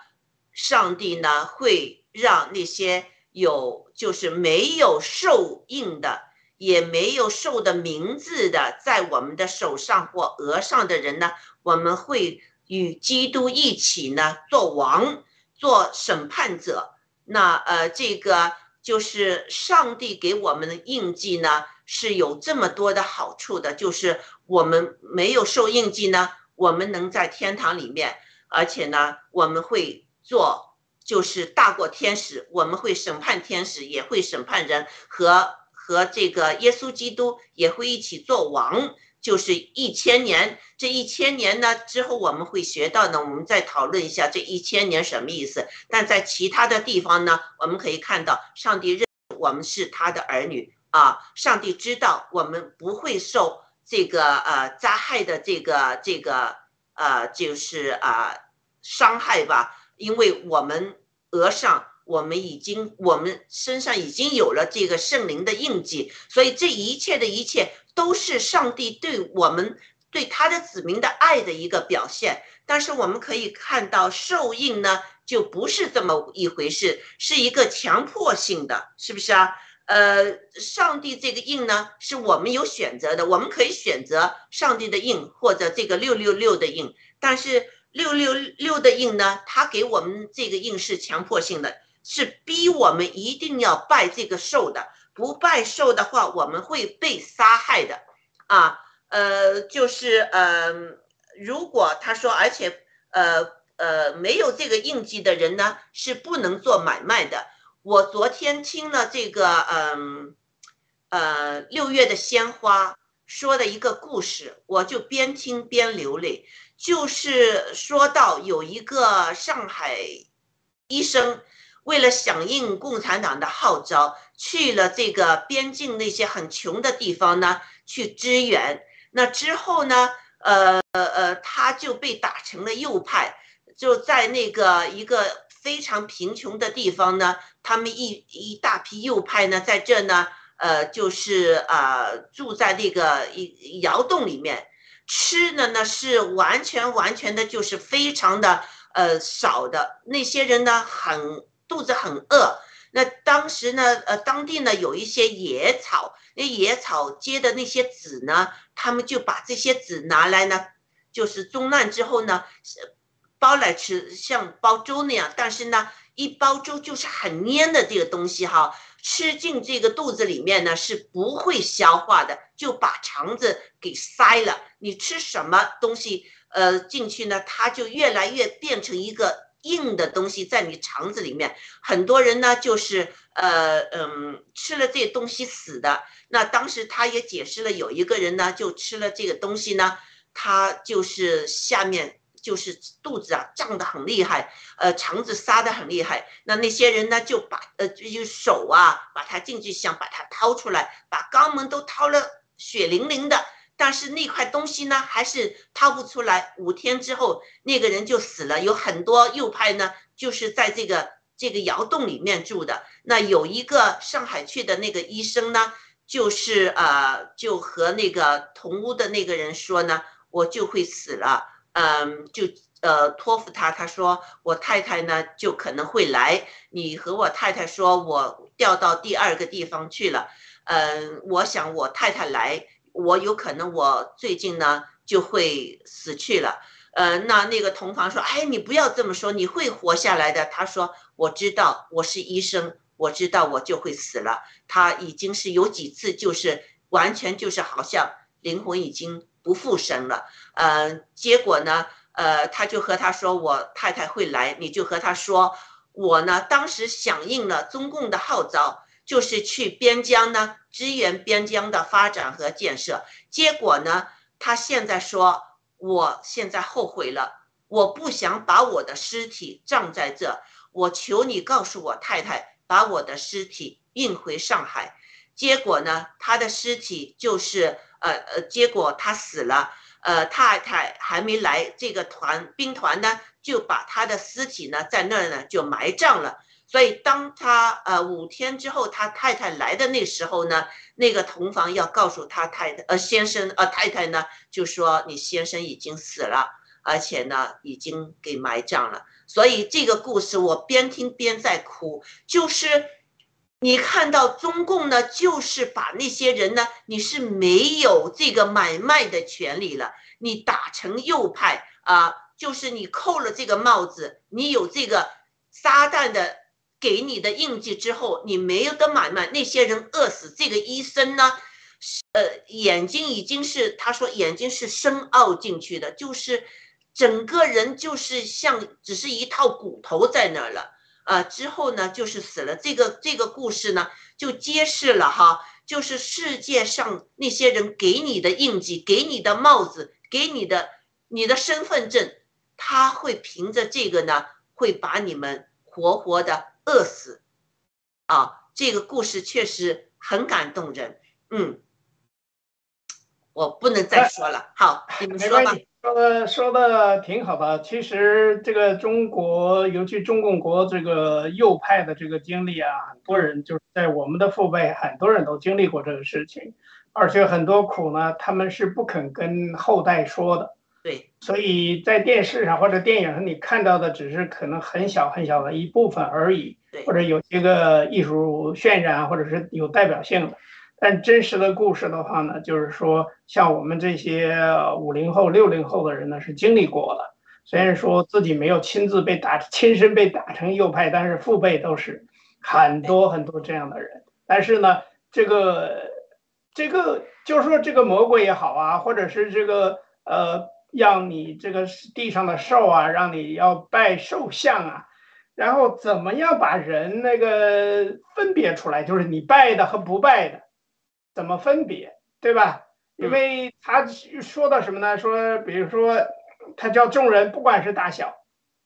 上帝呢会让那些有就是没有受印的，也没有受的名字的，在我们的手上或额上的人呢，我们会与基督一起呢做王，做审判者。那呃，这个就是上帝给我们的印记呢，是有这么多的好处的，就是我们没有受印记呢。我们能在天堂里面，而且呢，我们会做，就是大过天使，我们会审判天使，也会审判人，和和这个耶稣基督也会一起做王，就是一千年。这一千年呢之后，我们会学到呢，我们再讨论一下这一千年什么意思。但在其他的地方呢，我们可以看到，上帝认我们是他的儿女啊，上帝知道我们不会受。这个呃灾害的这个这个呃就是啊伤害吧，因为我们额上我们已经我们身上已经有了这个圣灵的印记，所以这一切的一切都是上帝对我们对他的子民的爱的一个表现。但是我们可以看到受印呢就不是这么一回事，是一个强迫性的，是不是啊？呃，上帝这个印呢，是我们有选择的，我们可以选择上帝的印或者这个六六六的印。但是六六六的印呢，它给我们这个印是强迫性的，是逼我们一定要拜这个兽的，不拜兽的话，我们会被杀害的。啊，呃，就是呃，如果他说，而且呃呃，没有这个印记的人呢，是不能做买卖的。我昨天听了这个，嗯，呃，六月的鲜花说的一个故事，我就边听边流泪。就是说到有一个上海医生，为了响应共产党的号召，去了这个边境那些很穷的地方呢，去支援。那之后呢，呃呃，他就被打成了右派，就在那个一个。非常贫穷的地方呢，他们一一大批右派呢，在这呢，呃，就是啊，住在那个一窑洞里面，吃的呢是完全完全的，就是非常的呃少的。那些人呢，很肚子很饿。那当时呢，呃，当地呢有一些野草，那野草结的那些籽呢，他们就把这些籽拿来呢，就是中难之后呢。包来吃，像包粥那样，但是呢，一包粥就是很黏的这个东西哈，吃进这个肚子里面呢是不会消化的，就把肠子给塞了。你吃什么东西，呃，进去呢，它就越来越变成一个硬的东西在你肠子里面。很多人呢就是呃嗯吃了这东西死的。那当时他也解释了，有一个人呢就吃了这个东西呢，他就是下面。就是肚子啊胀得很厉害，呃，肠子撒得很厉害。那那些人呢，就把呃，就手啊，把它进去想把它掏出来，把肛门都掏了血淋淋的。但是那块东西呢，还是掏不出来。五天之后，那个人就死了。有很多右派呢，就是在这个这个窑洞里面住的。那有一个上海去的那个医生呢，就是呃，就和那个同屋的那个人说呢，我就会死了。嗯，就呃托付他，他说我太太呢就可能会来，你和我太太说，我调到第二个地方去了。嗯，我想我太太来，我有可能我最近呢就会死去了。呃，那那个同房说，哎，你不要这么说，你会活下来的。他说，我知道，我是医生，我知道我就会死了。他已经是有几次就是完全就是好像灵魂已经。不复生了，呃，结果呢，呃，他就和他说，我太太会来，你就和他说，我呢，当时响应了中共的号召，就是去边疆呢支援边疆的发展和建设。结果呢，他现在说，我现在后悔了，我不想把我的尸体葬在这，我求你告诉我太太，把我的尸体运回上海。结果呢，他的尸体就是呃呃，结果他死了，呃，太太还没来，这个团兵团呢就把他的尸体呢在那儿呢就埋葬了。所以当他呃五天之后他太太来的那时候呢，那个同房要告诉他太太呃先生呃太太呢就说你先生已经死了。而且呢，已经给埋葬了。所以这个故事我边听边在哭。就是你看到中共呢，就是把那些人呢，你是没有这个买卖的权利了。你打成右派啊，就是你扣了这个帽子，你有这个撒旦的给你的印记之后，你没有的买卖。那些人饿死，这个医生呢，呃，眼睛已经是他说眼睛是深凹进去的，就是。整个人就是像只是一套骨头在那儿了，啊，之后呢就是死了。这个这个故事呢就揭示了哈，就是世界上那些人给你的印记、给你的帽子、给你的你的身份证，他会凭着这个呢，会把你们活活的饿死，啊，这个故事确实很感动人，嗯，我不能再说了，好，你们说吧。说的说的挺好的，其实这个中国，尤其中共国这个右派的这个经历啊，很多人就是在我们的父辈，很多人都经历过这个事情，而且很多苦呢，他们是不肯跟后代说的。对，所以在电视上或者电影上你看到的，只是可能很小很小的一部分而已，或者有些个艺术渲染，或者是有代表性的。但真实的故事的话呢，就是说，像我们这些五零后、六零后的人呢，是经历过的。虽然说自己没有亲自被打、亲身被打成右派，但是父辈都是很多很多这样的人。但是呢，这个这个就是说，这个魔鬼也好啊，或者是这个呃，让你这个地上的兽啊，让你要拜兽像啊，然后怎么样把人那个分别出来，就是你拜的和不拜的。怎么分别，对吧？因为他说到什么呢？说，比如说，他叫众人，不管是大小、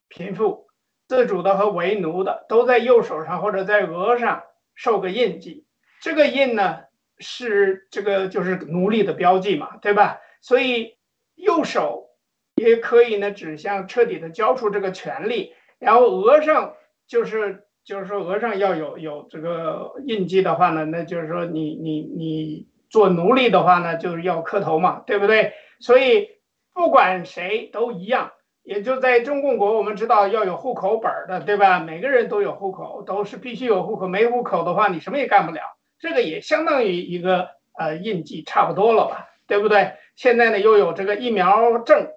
贫富、自主的和为奴的，都在右手上或者在额上受个印记。这个印呢，是这个就是奴隶的标记嘛，对吧？所以右手也可以呢，指向彻底的交出这个权利。然后额上就是。就是说，额上要有有这个印记的话呢，那就是说，你你你做奴隶的话呢，就是要磕头嘛，对不对？所以不管谁都一样，也就在中共国，我们知道要有户口本的，对吧？每个人都有户口，都是必须有户口，没户口的话，你什么也干不了。这个也相当于一个呃印记，差不多了吧，对不对？现在呢，又有这个疫苗证，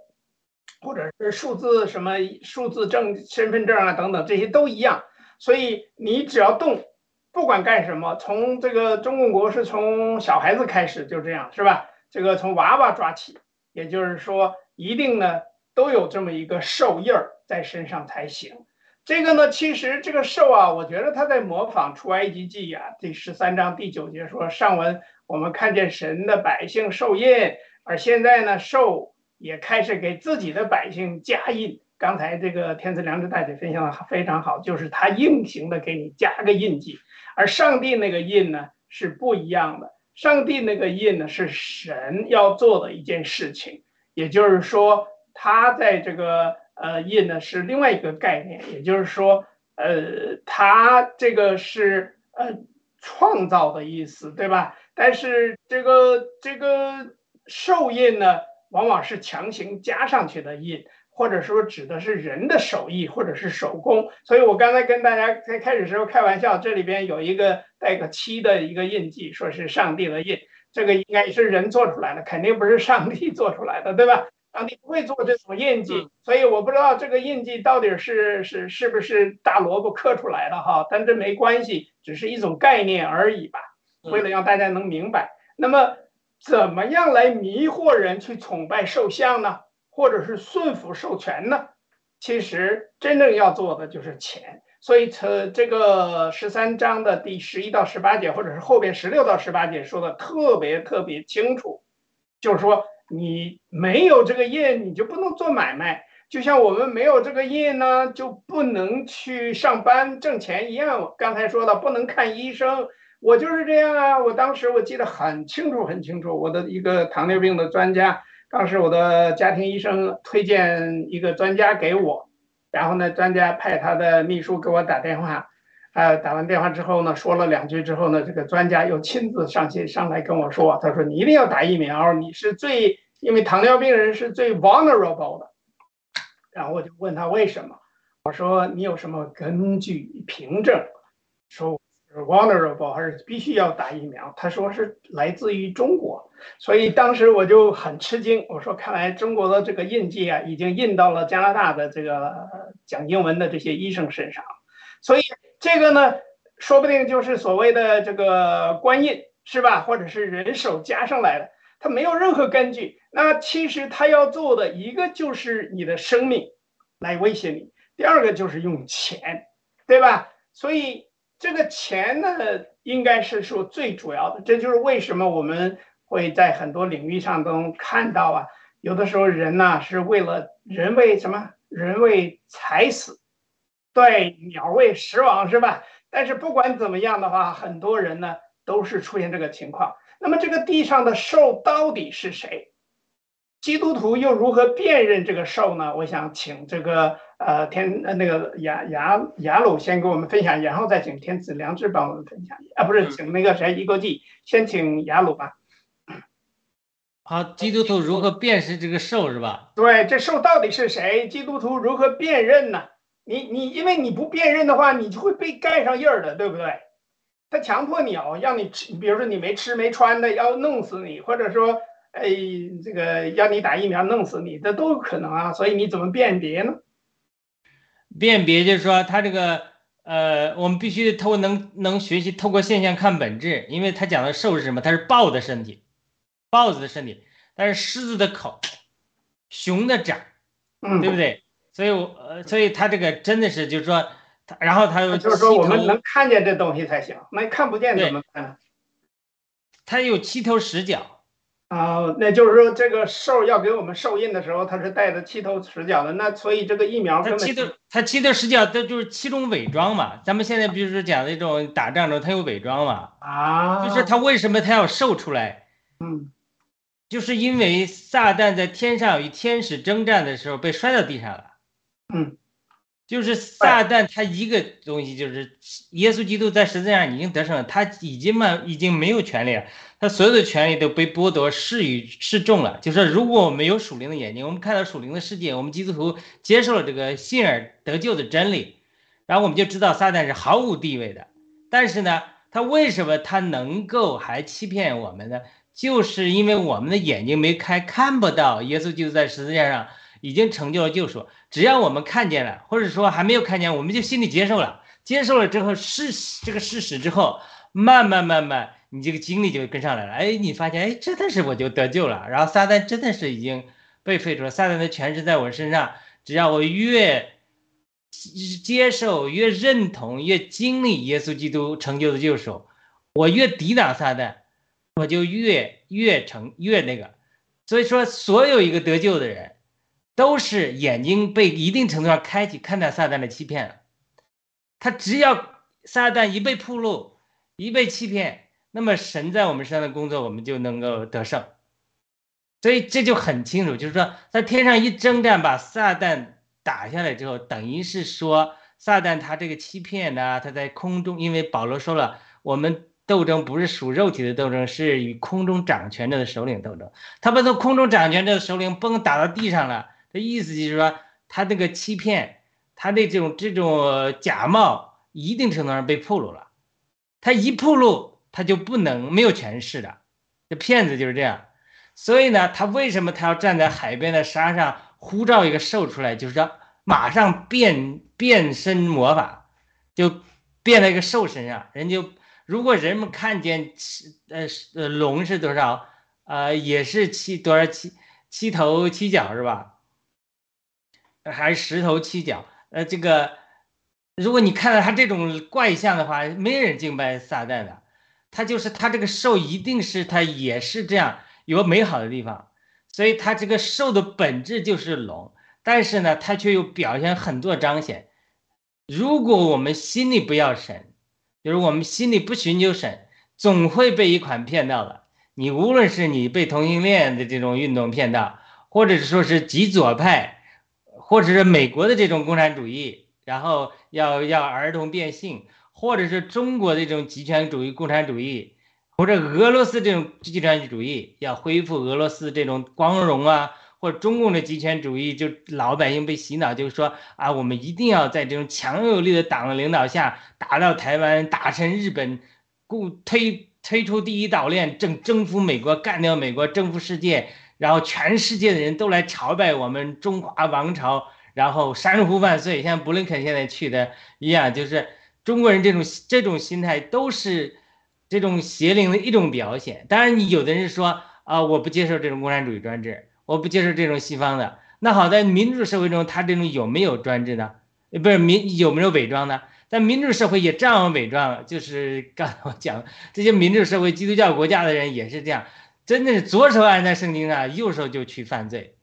或者是数字什么数字证、身份证啊等等，这些都一样。所以你只要动，不管干什么，从这个中共国是从小孩子开始就这样，是吧？这个从娃娃抓起，也就是说，一定呢都有这么一个兽印儿在身上才行。这个呢，其实这个兽啊，我觉得他在模仿出埃及记啊，第十三章第九节说，上文我们看见神的百姓受印，而现在呢，兽也开始给自己的百姓加印。刚才这个天赐良知大姐分享的非常好，就是他硬性的给你加个印记，而上帝那个印呢是不一样的。上帝那个印呢是神要做的一件事情，也就是说，他在这个呃印呢是另外一个概念，也就是说，呃，他这个是呃创造的意思，对吧？但是这个这个受印呢，往往是强行加上去的印。或者说指的是人的手艺或者是手工，所以我刚才跟大家在开始时候开玩笑，这里边有一个带个七的一个印记，说是上帝的印，这个应该是人做出来的，肯定不是上帝做出来的，对吧？上帝不会做这种印记，所以我不知道这个印记到底是是是不是大萝卜刻出来的哈，但这没关系，只是一种概念而已吧，为了让大家能明白。那么怎么样来迷惑人去崇拜兽像呢？或者是顺服授权呢？其实真正要做的就是钱。所以，这这个十三章的第十一到十八节，或者是后边十六到十八节说的特别特别清楚，就是说你没有这个印，你就不能做买卖。就像我们没有这个印呢，就不能去上班挣钱一样。刚才说的不能看医生，我就是这样啊。我当时我记得很清楚很清楚，我的一个糖尿病的专家，当时我的家庭医生推荐一个专家给我，然后呢，专家派他的秘书给我打电话。呃，打完电话之后呢，说了两句之后呢，这个专家又亲自上去上来跟我说，他说你一定要打疫苗，你是最因为糖尿病人是最 vulnerable 的。然后我就问他为什么，我说你有什么根据凭证，说 vulnerable 还是必须要打疫苗？他说是来自于中国，所以当时我就很吃惊，我说看来中国的这个印记啊，已经印到了加拿大的这个讲英文的这些医生身上，所以。这个呢，说不定就是所谓的这个官印，是吧？或者是人手加上来的，它没有任何根据。那其实他要做的一个就是你的生命来威胁你，第二个就是用钱，对吧？所以这个钱呢，应该是说最主要的。这就是为什么我们会在很多领域上都看到啊，有的时候人呢是为了人为什么？人为财死。对，鸟为食亡是吧？但是不管怎么样的话，很多人呢都是出现这个情况。那么这个地上的兽到底是谁？基督徒又如何辨认这个兽呢？我想请这个呃天呃那个雅雅雅鲁先给我们分享，然后再请天子良知帮我们分享啊，不是请那个谁一国际先请雅鲁吧。好，基督徒如何辨识这个兽是吧？对，这兽到底是谁？基督徒如何辨认呢？你你因为你不辨认的话，你就会被盖上印儿的，对不对？他强迫你哦，让你吃，比如说你没吃没穿的，要弄死你，或者说，哎，这个要你打疫苗弄死你，这都有可能啊。所以你怎么辨别呢？辨别就是说，他这个呃，我们必须透能能学习透过现象看本质，因为他讲的兽是什么？它是豹的身体，豹子的身体，但是狮子的口，熊的掌，嗯，对不对？所以，我呃，所以他这个真的是，就是说，他然后他又就是说，我们能看见这东西才行，那看不见怎么办？他有七头十脚啊，那就是说，这个兽要给我们受印的时候，它是带着七头十脚的。那所以这个疫苗，它七头，它七头十脚，它就是七种伪装嘛。咱们现在比如说讲那种打仗中，它有伪装嘛？啊，就是它为什么它要兽出来？嗯，就是因为撒旦在天上与天使征战的时候被摔到地上了。嗯，就是撒旦他一个东西，就是耶稣基督在十字架上已经得胜了，他已经嘛已经没有权利了，他所有的权利都被剥夺，示与示众了。就是如果我们有属灵的眼睛，我们看到属灵的世界，我们基督徒接受了这个信而得救的真理，然后我们就知道撒旦是毫无地位的。但是呢，他为什么他能够还欺骗我们呢？就是因为我们的眼睛没开，看不到耶稣基督在十字架上。已经成就了救赎，只要我们看见了，或者说还没有看见，我们就心里接受了。接受了之后，事这个事实之后，慢慢慢慢，你这个经历就跟上来了。哎，你发现，哎，真的是我就得救了。然后撒旦真的是已经被废除了，撒旦的权势在我身上。只要我越接受、越认同、越经历耶稣基督成就的救赎，我越抵挡撒旦，我就越越成越那个。所以说，所有一个得救的人。都是眼睛被一定程度上开启，看到撒旦的欺骗了。他只要撒旦一被铺露，一被欺骗，那么神在我们身上的工作，我们就能够得胜。所以这就很清楚，就是说在天上一征战，把撒旦打下来之后，等于是说撒旦他这个欺骗呢，他在空中，因为保罗说了，我们斗争不是属肉体的斗争，是与空中掌权者的首领斗争。他把从空中掌权者的首领嘣打到地上了。这意思就是说，他那个欺骗，他的这种这种假冒，一定程度上被暴露了。他一暴露，他就不能没有权势的。这骗子就是这样。所以呢，他为什么他要站在海边的沙上呼召一个兽出来，就是说马上变变身魔法，就变了一个兽身上。人就如果人们看见呃呃龙是多少，呃也是七多少七七头七脚是吧？还是十头七脚，呃，这个，如果你看到他这种怪象的话，没人敬拜撒旦的，他就是他这个兽一定是他也是这样有美好的地方，所以他这个兽的本质就是龙，但是呢，它却又表现很多彰显。如果我们心里不要神，就是我们心里不寻求神，总会被一款骗到的。你无论是你被同性恋的这种运动骗到，或者是说是极左派，或者是美国的这种共产主义，然后要要儿童变性，或者是中国的这种极权主义、共产主义，或者俄罗斯这种极权主义要恢复俄罗斯这种光荣啊，或者中共的极权主义，就老百姓被洗脑，就是说啊，我们一定要在这种强有力的党的领导下打到台湾，打沉日本，故推。推出第一岛链，征征服美国，干掉美国，征服世界，然后全世界的人都来朝拜我们中华王朝，然后山呼万岁，像布林肯现在去的一样，就是中国人这种这种心态都是这种邪灵的一种表现。当然，你有的人说啊，我不接受这种共产主义专制，我不接受这种西方的。那好，在民主社会中，他这种有没有专制呢？不是民有没有伪装呢？在民主社会也这样伪装，就是刚才我讲这些民主社会、基督教国家的人也是这样，真的是左手按在圣经上，右手就去犯罪。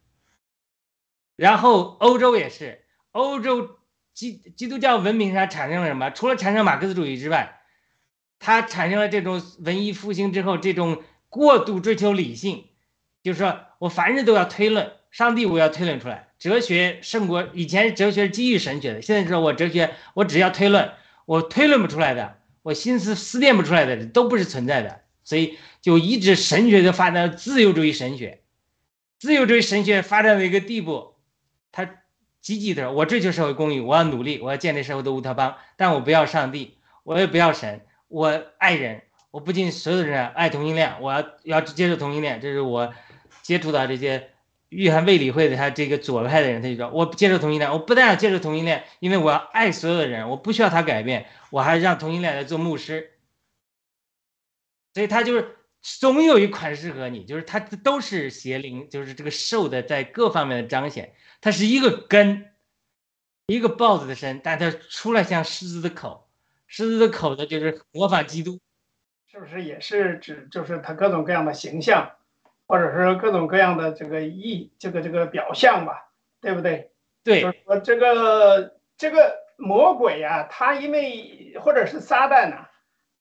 然后欧洲也是，欧洲基基督教文明上产生了什么？除了产生马克思主义之外，它产生了这种文艺复兴之后这种过度追求理性，就是说我凡事都要推论，上帝我要推论出来。哲学胜过以前，哲学是基于神学的。现在说我哲学，我只要推论，我推论不出来的，我心思思辨不出来的，都不是存在的。所以就一直神学就发展自由主义神学，自由主义神学发展到一个地步，他积极的，我追求社会公益，我要努力，我要建立社会的乌托邦，但我不要上帝，我也不要神，我爱人，我不仅所有的人爱同性恋，我要要接受同性恋，这是我接触到这些。约翰卫理会的他这个左派的人，他就说：“我不接受同性恋，我不但要接受同性恋，因为我要爱所有的人，我不需要他改变，我还让同性恋来做牧师。”所以他就是总有一款适合你，就是它都是邪灵，就是这个兽的在各方面的彰显。它是一个根，一个豹子的身，但它出来像狮子的口，狮子的口呢就是模仿基督，是不是也是指就是它各种各样的形象？或者是各种各样的这个意，这个这个表象吧，对不对？对，就是说这个这个魔鬼呀，他因为或者是撒旦呐，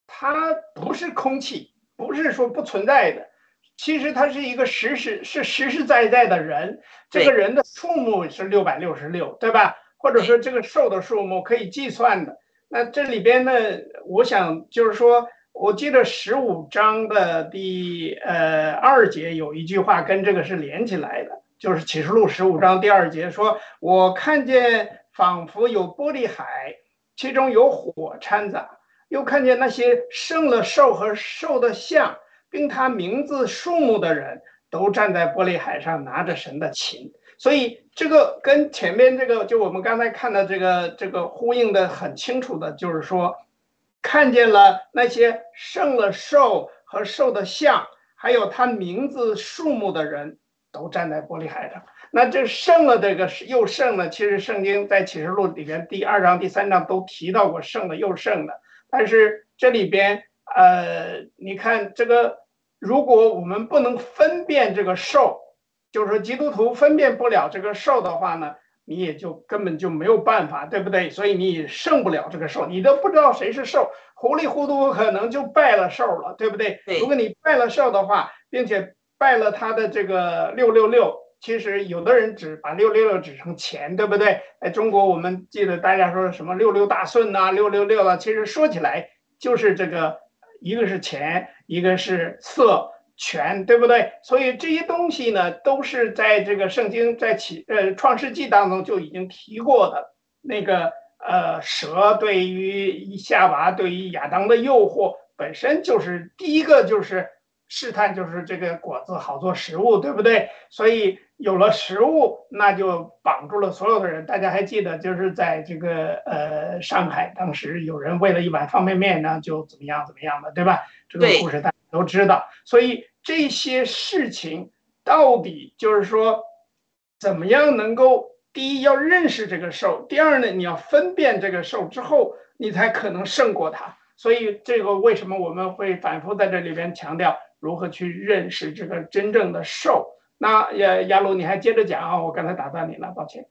他不是空气，不是说不存在的，其实他是一个实实是实实在在的人，这个人的数目是六百六十六，对吧？或者说这个兽的数目可以计算的，那这里边呢，我想就是说。我记得十五章的第呃二节有一句话跟这个是连起来的，就是启示录十五章第二节说：“我看见仿佛有玻璃海，其中有火掺杂，又看见那些胜了兽和兽的像，并他名字数目的人都站在玻璃海上，拿着神的琴。”所以这个跟前面这个就我们刚才看的这个这个呼应的很清楚的，就是说。看见了那些胜了兽和兽的像，还有他名字数目的人，都站在玻璃海上。那这胜了这个又胜了，其实圣经在启示录里边第二章、第三章都提到过胜了又胜的。但是这里边，呃，你看这个，如果我们不能分辨这个兽，就是说基督徒分辨不了这个兽的话呢？你也就根本就没有办法，对不对？所以你胜不了这个兽，你都不知道谁是兽，糊里糊涂可能就拜了兽了，对不对？如果你拜了兽的话，并且拜了他的这个六六六，其实有的人只把六六六指成钱，对不对？在中国我们记得大家说什么六六大顺呐，六六六啊，其实说起来就是这个，一个是钱，一个是色。权对不对？所以这些东西呢，都是在这个圣经在起呃创世纪当中就已经提过的。那个呃蛇对于夏娃对于亚当的诱惑，本身就是第一个就是试探，就是这个果子好做食物，对不对？所以有了食物，那就绑住了所有的人。大家还记得，就是在这个呃上海，当时有人为了一碗方便面呢，就怎么样怎么样的，对吧？这个故事大家。都知道，所以这些事情到底就是说，怎么样能够第一要认识这个兽，第二呢，你要分辨这个兽之后，你才可能胜过它。所以这个为什么我们会反复在这里边强调如何去认识这个真正的兽？那亚亚鲁，你还接着讲啊？我刚才打断你了，抱歉。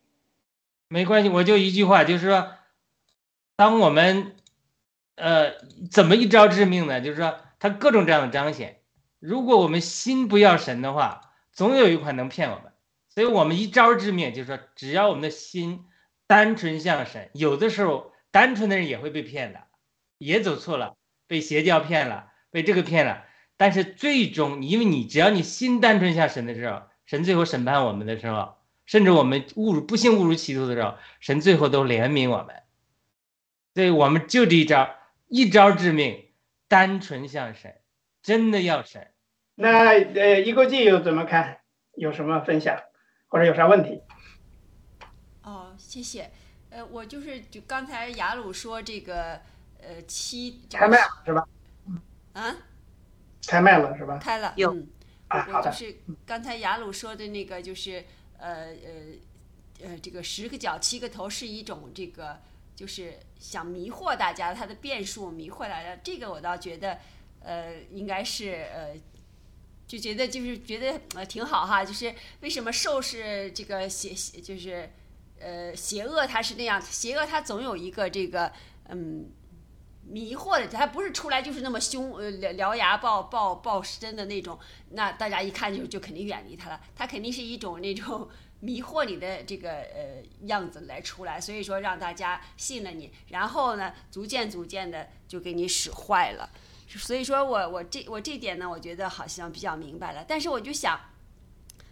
没关系，我就一句话，就是说，当我们呃怎么一招致命呢？就是说，他各种这样的彰显。如果我们心不要神的话，总有一款能骗我们。所以我们一招致命，就是说，只要我们的心单纯向神，有的时候单纯的人也会被骗的，也走错了，被邪教骗了，被这个骗了。但是最终，因为你只要你心单纯向神的时候，神最后审判我们的时候，甚至我们误入不幸误入歧途的时候，神最后都怜悯我们。所以我们就这一招，一招致命，单纯向神，真的要神。那呃，一个季又怎么看？有什么分享，或者有啥问题？哦，谢谢。呃，我就是就刚才雅鲁说这个呃七开麦了是吧？啊，开麦了是吧？开了。有嗯，啊，好的。我就是刚才雅鲁说的那个，就是呃呃呃，这个十个脚七个头是一种这个，就是想迷惑大家，它的变数迷惑大家。这个我倒觉得，呃，应该是呃，就觉得就是觉得呃挺好哈。就是为什么兽是这个邪邪，就是呃邪恶，它是那样，邪恶它总有一个这个嗯。迷惑的，他不是出来就是那么凶，呃，獠獠牙暴暴暴身的那种，那大家一看就就肯定远离他了。他肯定是一种那种迷惑你的这个呃样子来出来，所以说让大家信了你，然后呢，逐渐逐渐的就给你使坏了。所以说我我这我这点呢，我觉得好像比较明白了。但是我就想，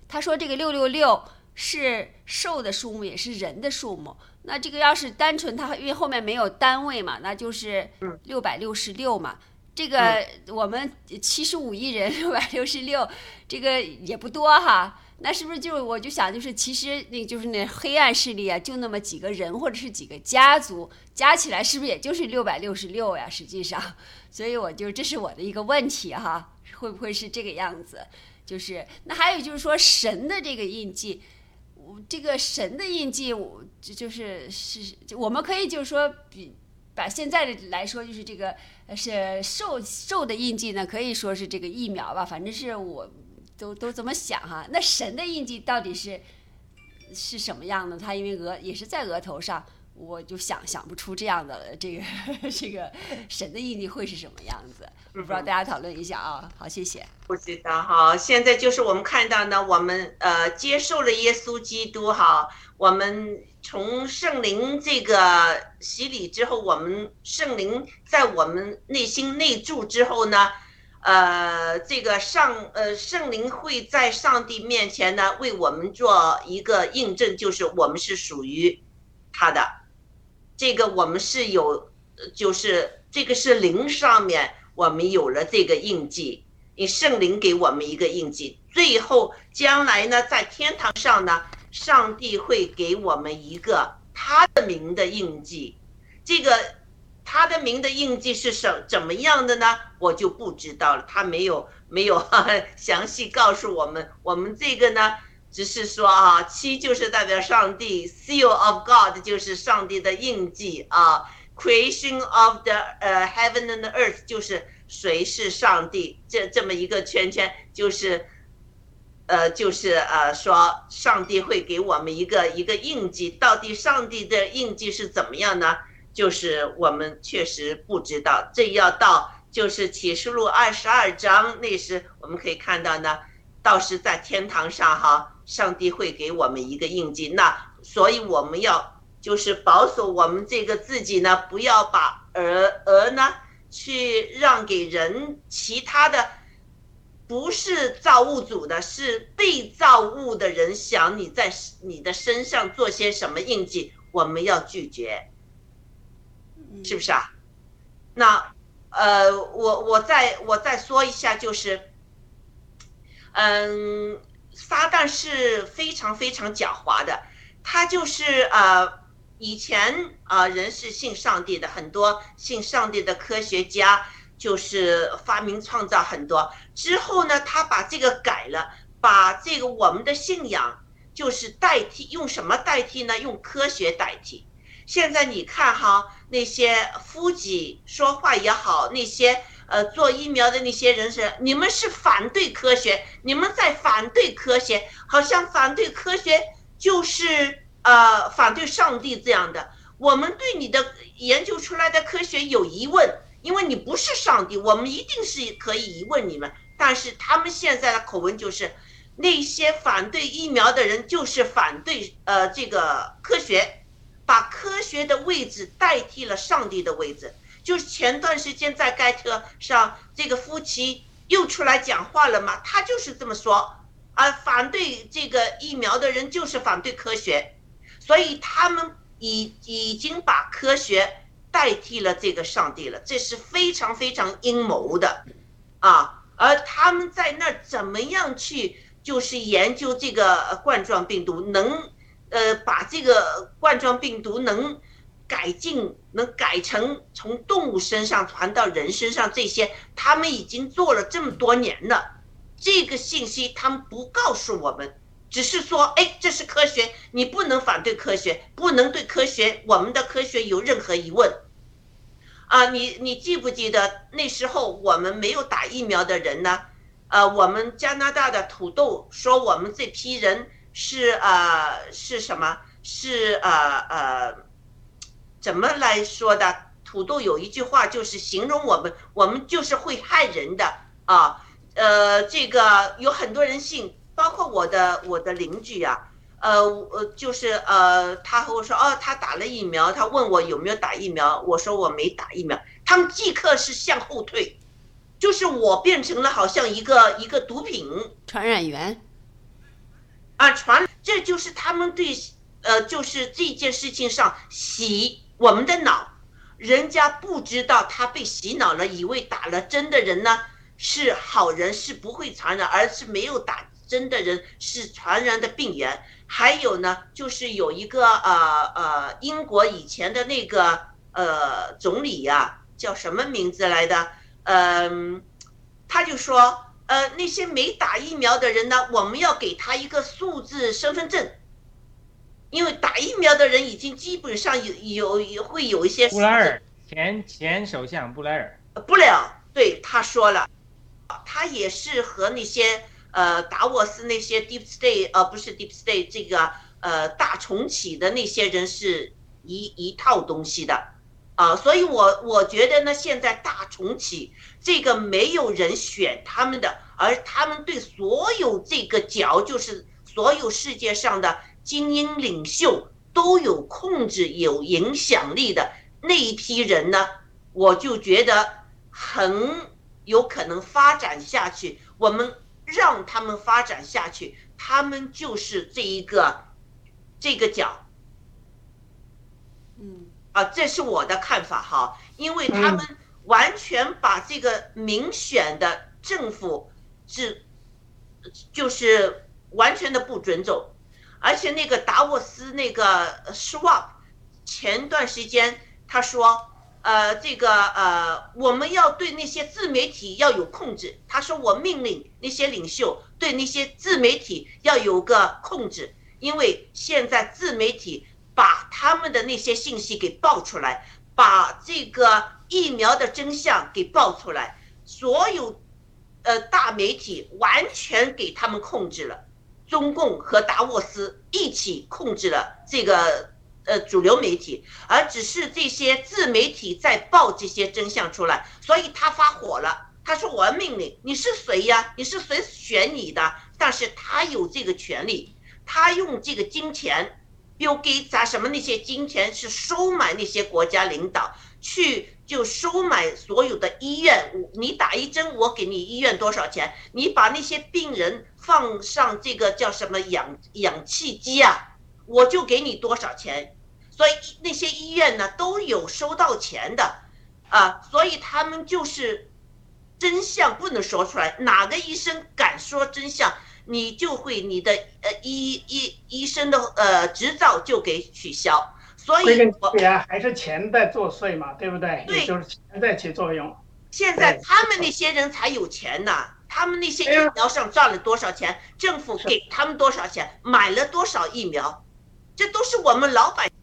他说这个六六六是兽的数目，也是人的数目。那这个要是单纯，它因为后面没有单位嘛，那就是六百六十六嘛。这个我们七十五亿人，六百六十六，这个也不多哈。那是不是就我就想，就是其实那就是那黑暗势力啊，就那么几个人或者是几个家族加起来，是不是也就是六百六十六呀？实际上，所以我就这是我的一个问题哈，会不会是这个样子？就是那还有就是说神的这个印记。这个神的印记，这就是是，我们可以就是说，比把现在的来说，就是这个是兽兽的印记呢，可以说是这个疫苗吧，反正是我都都这么想哈。那神的印记到底是是什么样的？他因为额也是在额头上，我就想想不出这样的这个 这个神的印记会是什么样子。不知道大家讨论一下啊？好，谢谢。不知道哈，现在就是我们看到呢，我们呃接受了耶稣基督哈，我们从圣灵这个洗礼之后，我们圣灵在我们内心内住之后呢，呃，这个上呃圣灵会在上帝面前呢为我们做一个印证，就是我们是属于他的，这个我们是有，就是这个是灵上面。我们有了这个印记，你圣灵给我们一个印记，最后将来呢，在天堂上呢，上帝会给我们一个他的名的印记。这个他的名的印记是什怎么样的呢？我就不知道了，他没有没有 详细告诉我们。我们这个呢，只是说啊，七就是代表上帝，Seal of God 就是上帝的印记啊。Creation of the 呃 heaven and earth 就是谁是上帝这这么一个圈圈，就是呃就是呃说上帝会给我们一个一个印记，到底上帝的印记是怎么样呢？就是我们确实不知道，这要到就是启示录二十二章那时我们可以看到呢，到时在天堂上哈，上帝会给我们一个印记，那所以我们要。就是保守我们这个自己呢，不要把儿儿呢去让给人，其他的不是造物主的，是被造物的人想你在你的身上做些什么印记，我们要拒绝，是不是啊？那呃，我我再我再说一下，就是，嗯，撒旦是非常非常狡猾的，他就是呃。以前啊，人是信上帝的，很多信上帝的科学家就是发明创造很多。之后呢，他把这个改了，把这个我们的信仰就是代替，用什么代替呢？用科学代替。现在你看哈，那些夫妻说话也好，那些呃做疫苗的那些人是，你们是反对科学，你们在反对科学，好像反对科学就是呃反对上帝这样的。我们对你的研究出来的科学有疑问，因为你不是上帝，我们一定是可以疑问你们。但是他们现在的口吻就是，那些反对疫苗的人就是反对呃这个科学，把科学的位置代替了上帝的位置。就是前段时间在盖特上，这个夫妻又出来讲话了嘛，他就是这么说啊，反对这个疫苗的人就是反对科学，所以他们已已经把科学代替了这个上帝了，这是非常非常阴谋的啊。而他们在那怎么样去，就是研究这个冠状病毒，能呃把这个冠状病毒能改进，能改成从动物身上传到人身上，这些他们已经做了这么多年了。这个信息他们不告诉我们，只是说，哎，这是科学，你不能反对科学，不能对科学我们的科学有任何疑问。啊，你你记不记得那时候我们没有打疫苗的人呢？呃，我们加拿大的土豆说我们这批人是呃是什么？是呃呃，怎么来说的？土豆有一句话就是形容我们，我们就是会害人的啊。呃，这个有很多人信，包括我的我的邻居呀、呃呃，就是呃，他和我说，哦，他打了疫苗，他问我有没有打疫苗，我说我没打疫苗，他们即刻是向后退，就是我变成了好像一个一个毒品传染源，啊，传，这就是他们对呃，就是这件事情上洗我们的脑，人家不知道他被洗脑了，以为打了针的人呢是好人，是不会传染，而是没有打针的人是传染的病源。还有呢，就是有一个呃呃，英国以前的那个呃总理呀、叫什么名字来的？嗯、他就说，呃，那些没打疫苗的人呢，我们要给他一个数字身份证，因为打疫苗的人已经基本上有有有会有一些布莱尔前前首相布莱尔，布莱尔，对他说了，他也是和那些呃达沃斯那些 deep state 呃不是 deep state 这个呃大重启的那些人是一一套东西的。啊，所以我我觉得呢，现在大重启这个没有人选他们的，而他们对所有这个角就是所有世界上的精英领袖都有控制、有影响力的那一批人呢，我就觉得很有可能发展下去。我们让他们发展下去，他们就是这一个这个角嗯啊，这是我的看法哈，因为他们完全把这个民选的政府是就是完全的不尊重，而且那个达沃斯那个 Swap，前段时间他说，呃，这个呃，我们要对那些自媒体要有控制。他说我命令那些领袖对那些自媒体要有个控制，因为现在自媒体把他们的那些信息给爆出来，把这个疫苗的真相给爆出来，所有呃大媒体完全给他们控制了。中共和达沃斯一起控制了这个呃主流媒体，而只是这些自媒体在报这些真相出来，所以他发火了。他说：“我要命令，你是谁呀？你是谁选你的？”但是他有这个权利，他用这个金钱，Bill Gates 啊什么那些金钱是收买那些国家领导，去就收买所有的医院。你打一针，我给你医院多少钱？你把那些病人放上这个叫什么氧氧气机啊，我就给你多少钱。所以那些医院呢都有收到钱的，啊，所以他们就是真相不能说出来，哪个医生敢说真相，你就会你的呃医医医生的呃执照就给取消。所以还是钱在作祟嘛，对不对？对就是钱在起作用。现在他们那些人才有钱呢，他们那些疫苗上赚了多少钱，政府给他们多少钱，买了多少疫苗，这都是我们老百姓，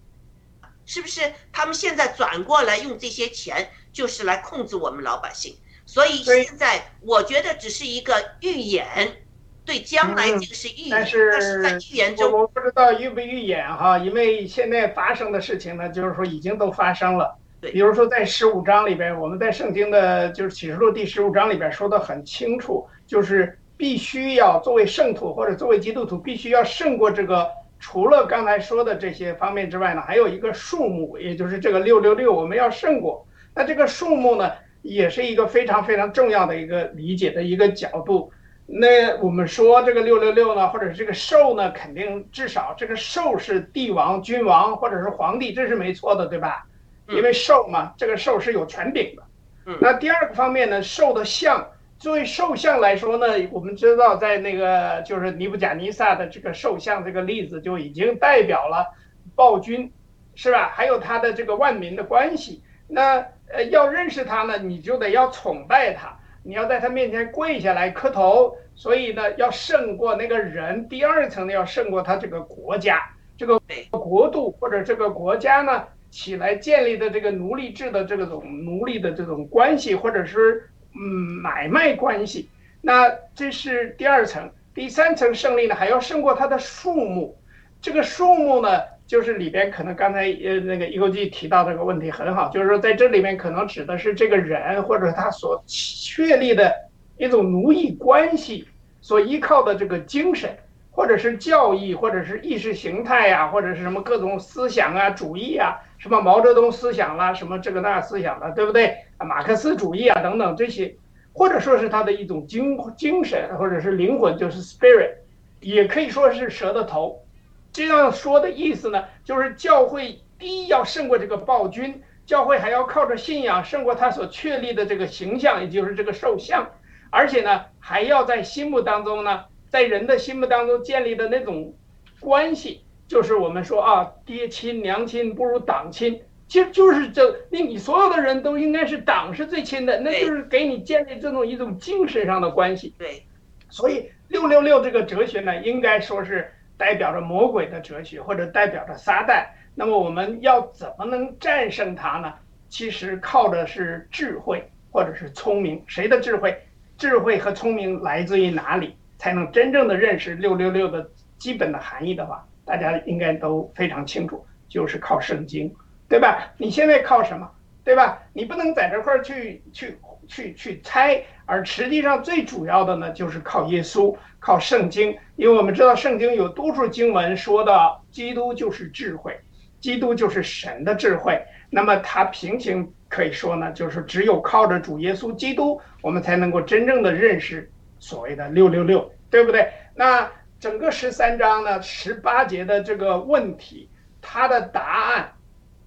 是不是？他们现在转过来用这些钱，就是来控制我们老百姓。所以现在我觉得只是一个预演，对将来嗯这个是预演，但但是在预言中，我我不知道预不预演哈，因为现在发生的事情呢，就是说已经都发生了。比如说在十五章里边，我们在圣经的就是启示录第十五章里边说的很清楚，就是必须要作为圣徒或者作为基督徒，必须要胜过这个。除了刚才说的这些方面之外呢，还有一个数目，也就是这个六六六，我们要胜过。那这个数目呢，也是一个非常非常重要的一个理解的一个角度。那我们说这个六六六呢，或者这个兽呢，肯定至少这个兽是帝王、君王或者是皇帝，这是没错的，对吧？嗯因为兽嘛，这个兽是有权柄的。嗯那第二个方面呢，兽的像，作为兽像来说呢，我们知道在那个就是尼布甲尼撒的这个兽像这个例子就已经代表了暴君，是吧？还有他的这个万民的关系。那呃，要认识他呢，你就得要崇拜他，你要在他面前跪下来磕头。所以呢，要胜过那个人。第二层呢，要胜过他这个国家，这个国度或者这个国家呢起来建立的这个奴隶制的这种奴隶的这种关系，或者是嗯买卖关系。那这是第二层。第三层胜利呢，还要胜过它的数目。这个数目呢，就是里边可能刚才呃那个一勾记提到这个问题很好，就是说在这里面可能指的是这个人或者他所确立的一种奴役关系所依靠的这个精神，或者是教义，或者是意识形态呀、或者是什么各种思想啊、主义啊，什么毛泽东思想啦，什么这个那思想啦，对不对？马克思主义啊等等这些，或者说是他的一种精精神，或者是灵魂，就是 spirit，也可以说是蛇的头。这样说的意思呢，就是教会第一要胜过这个暴君，教会还要靠着信仰胜过他所确立的这个形象，也就是这个兽像，而且呢，还要在心目当中呢，在人的心目当中建立的那种关系，就是我们说啊，爹亲娘亲不如党亲，其实就是这，那你所有的人都应该是党是最亲的，那就是给你建立这种一种精神上的关系。对，所以六六六这个哲学呢，应该说是代表着魔鬼的哲学，或者代表着撒旦。那么我们要怎么能战胜它呢？其实靠的是智慧或者是聪明。谁的智慧？智慧和聪明来自于哪里？才能真正的认识六六六的基本的含义的话，大家应该都非常清楚，就是靠圣经，对吧？你现在靠什么？对吧？你不能在这块儿去去去去猜，而实际上最主要的呢，就是靠耶稣，靠圣经，因为我们知道圣经有多数经文说到，基督就是智慧，基督就是神的智慧。那么它平行可以说呢，就是只有靠着主耶稣基督，我们才能够真正的认识所谓的六六六，对不对？那整个十三章呢，十八节的这个问题，它的答案。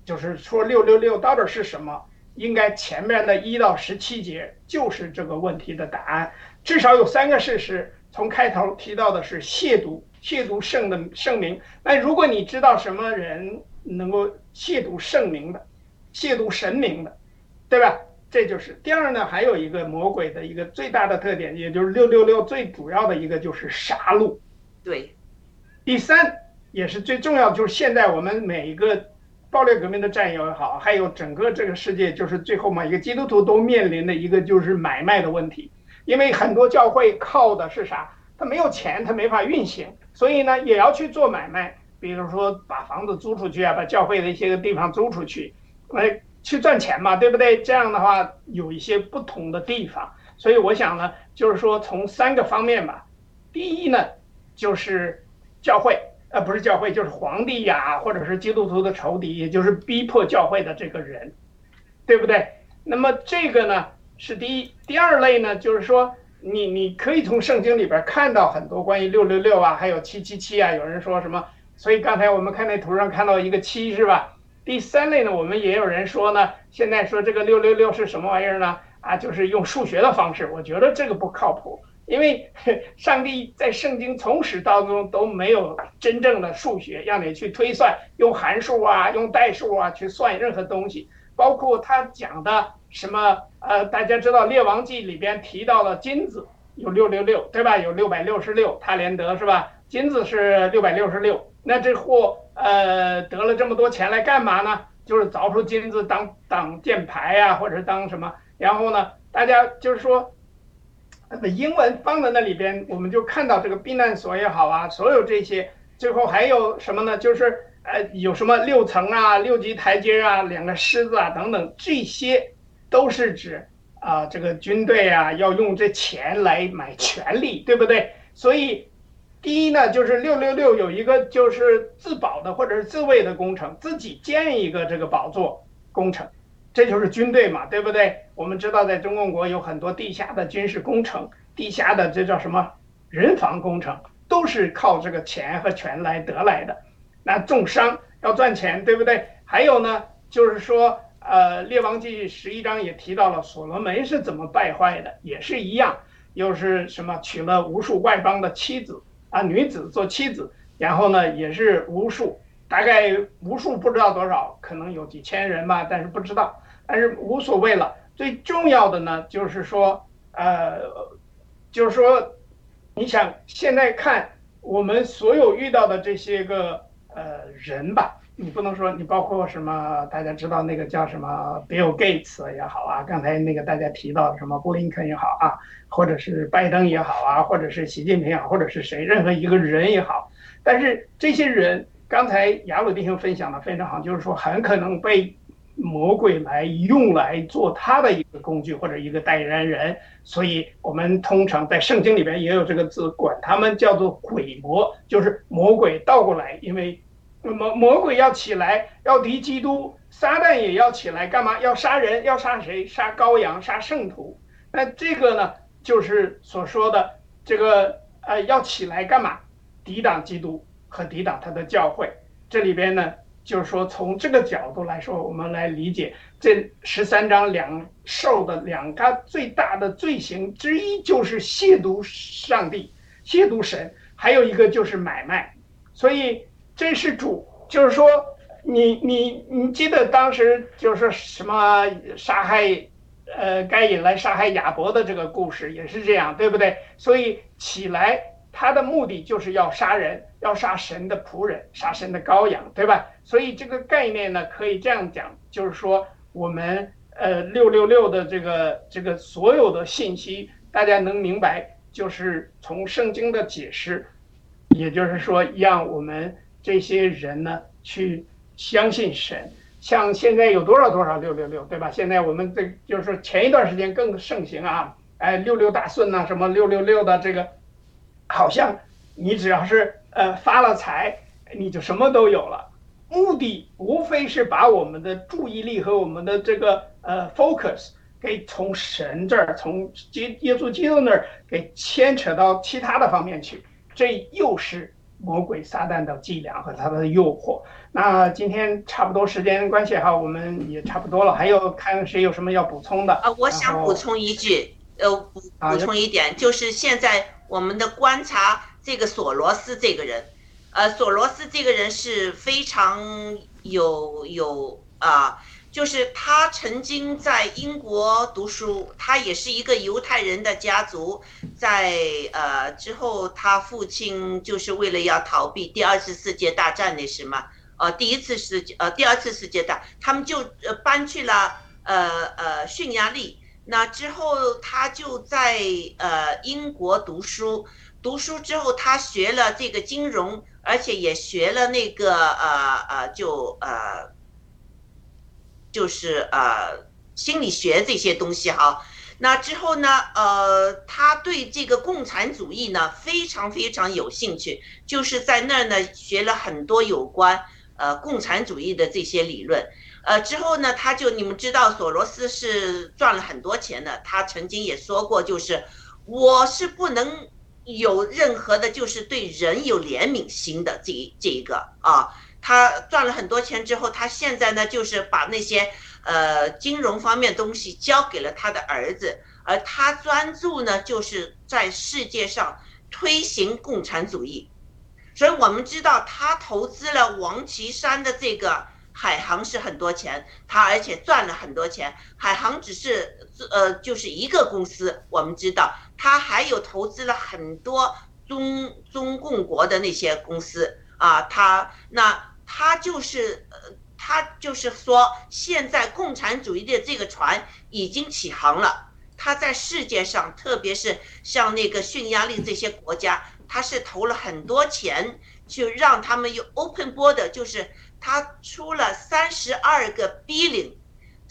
就是说六六六到底是什么？应该前面的一到十七节就是这个问题的答案。至少有三个事实，从开头提到的是亵渎，亵渎圣的圣名。那如果你知道什么人能够亵渎圣名的，亵渎神明的，对吧？这就是第二呢，还有一个魔鬼的一个最大的特点，也就是六六六最主要的一个就是杀戮。对，第三也是最重要，就是现在我们每一个。暴力革命的战友也好，还有整个这个世界，就是最后嘛，一个基督徒都面临的一个就是买卖的问题，因为很多教会靠的是啥？他没有钱，他没法运行，所以呢，也要去做买卖，比如说把房子租出去啊，把教会的一些个地方租出去，来去赚钱嘛，对不对？这样的话有一些不同的地方，所以我想呢，就是说从三个方面吧，第一呢，就是教会。呃，不是教会，就是皇帝呀，或者是基督徒的仇敌，也就是逼迫教会的这个人，对不对？那么这个呢是第一，第二类呢，就是说你你可以从圣经里边看到很多关于六六六啊，还有七七七啊，有人说什么，所以刚才我们看那图上看到一个七是吧？第三类呢，我们也有人说呢，现在说这个六六六是什么玩意儿呢？啊，就是用数学的方式，我觉得这个不靠谱。因为 上帝在圣经从始到终都没有真正的数学让你去推算，用函数啊，用代数啊去算任何东西，包括他讲的什么呃，大家知道《列王记》里边提到了金子有六六六，对吧？有六百六十六，他连得是吧？金子是六百六十六，那这货呃得了这么多钱来干嘛呢？就是凿出金子当挡箭牌呀、啊，或者当什么？然后呢，大家就是说，那英文放在那里边，我们就看到这个避难所也好啊，所有这些，最后还有什么呢？就是呃有什么六层啊、六级台阶啊、两个狮子啊等等，这些都是指啊、这个军队啊要用这钱来买权力，对不对？所以第一呢，就是六六六有一个就是自保的或者是自卫的工程，自己建一个这个宝座工程，这就是军队嘛，对不对？我们知道在中共国有很多地下的军事工程，地下的这叫什么人防工程，都是靠这个钱和权来得来的。那重商要赚钱，对不对？还有呢，就是说，呃，《列王记》十一章也提到了所罗门是怎么败坏的，也是一样，又是什么娶了无数外邦的妻子啊，女子做妻子，然后呢，也是无数，大概无数不知道多少，可能有几千人吧，但是不知道，但是无所谓了。最重要的呢，就是说，呃，就是说，你想现在看我们所有遇到的这些个呃人吧，你不能说你包括什么，大家知道那个叫什么 Bill Gates 也好啊，刚才那个大家提到的什么布林肯也好啊，或者是拜登也好啊，或者是习近平也好，或者是谁任何一个人也好，但是这些人刚才雅鲁弟兄分享的非常好，就是说很可能被魔鬼来用来做他的一个工具或者一个代言人，所以我们通常在圣经里边也有这个字，管他们叫做鬼魔，就是魔鬼倒过来，因为魔魔鬼要起来要敌基督，撒旦也要起来干嘛？要杀人，要杀谁？杀羔羊，杀圣徒。那这个呢，就是所说的这个呃，要起来干嘛？抵挡基督和抵挡他的教会。这里边呢。就是说，从这个角度来说，我们来理解这十三章两受的两个最大的罪行之一，就是亵渎上帝、亵渎神，还有一个就是买卖。所以这是主，就是说，你你你记得当时就是什么杀害，呃，该隐来杀害亚伯的这个故事也是这样，对不对？所以起来。他的目的就是要杀人，要杀神的仆人，杀神的羔羊，对吧？所以这个概念呢，可以这样讲，就是说我们呃六六六的这个这个所有的信息，大家能明白，就是从圣经的解释，也就是说让我们这些人呢去相信神。像现在有多少多少六六六，对吧？现在我们这就是前一段时间更盛行啊，哎六六大顺呐，什么六六六的这个。好像你只要是呃发了财，你就什么都有了。目的无非是把我们的注意力和我们的这个呃 focus 给从神这儿，从耶耶稣基督那儿给牵扯到其他的方面去。这又是魔鬼撒旦的伎俩和他的诱惑。那今天差不多时间关系哈，我们也差不多了。还有看谁有什么要补充的？啊，我想补充一句，呃，补补充一点，就是现在。我们的观察，这个索罗斯这个人，呃，索罗斯这个人是非常有有啊，就是他曾经在英国读书，他也是一个犹太人的家族，在呃之后，他父亲就是为了要逃避第二次世界大战那是吗，呃，第一次世界呃第二次世界大，他们就呃搬去了呃呃匈牙利。那之后，他就在呃英国读书，读书之后，他学了这个金融，而且也学了那个呃呃，就呃，就是呃心理学这些东西哈。那之后呢，呃，他对这个共产主义呢非常非常有兴趣，就是在那儿呢学了很多有关呃共产主义的这些理论。呃，之后呢，他就你们知道，索罗斯是赚了很多钱的。他曾经也说过，就是我是不能有任何的，就是对人有怜悯心的这一这一个啊。他赚了很多钱之后，他现在呢，就是把那些呃金融方面东西交给了他的儿子，而他专注呢，就是在世界上推行共产主义。所以我们知道，他投资了王岐山的这个。海航是很多钱，他而且赚了很多钱。海航只是呃就是一个公司，我们知道他还有投资了很多中中共国的那些公司啊。他那他就是呃他就是说，现在共产主义的这个船已经起航了。他在世界上，特别是像那个匈牙利这些国家，他是投了很多钱，就让他们有 open border，就是他出了三十二个 billion，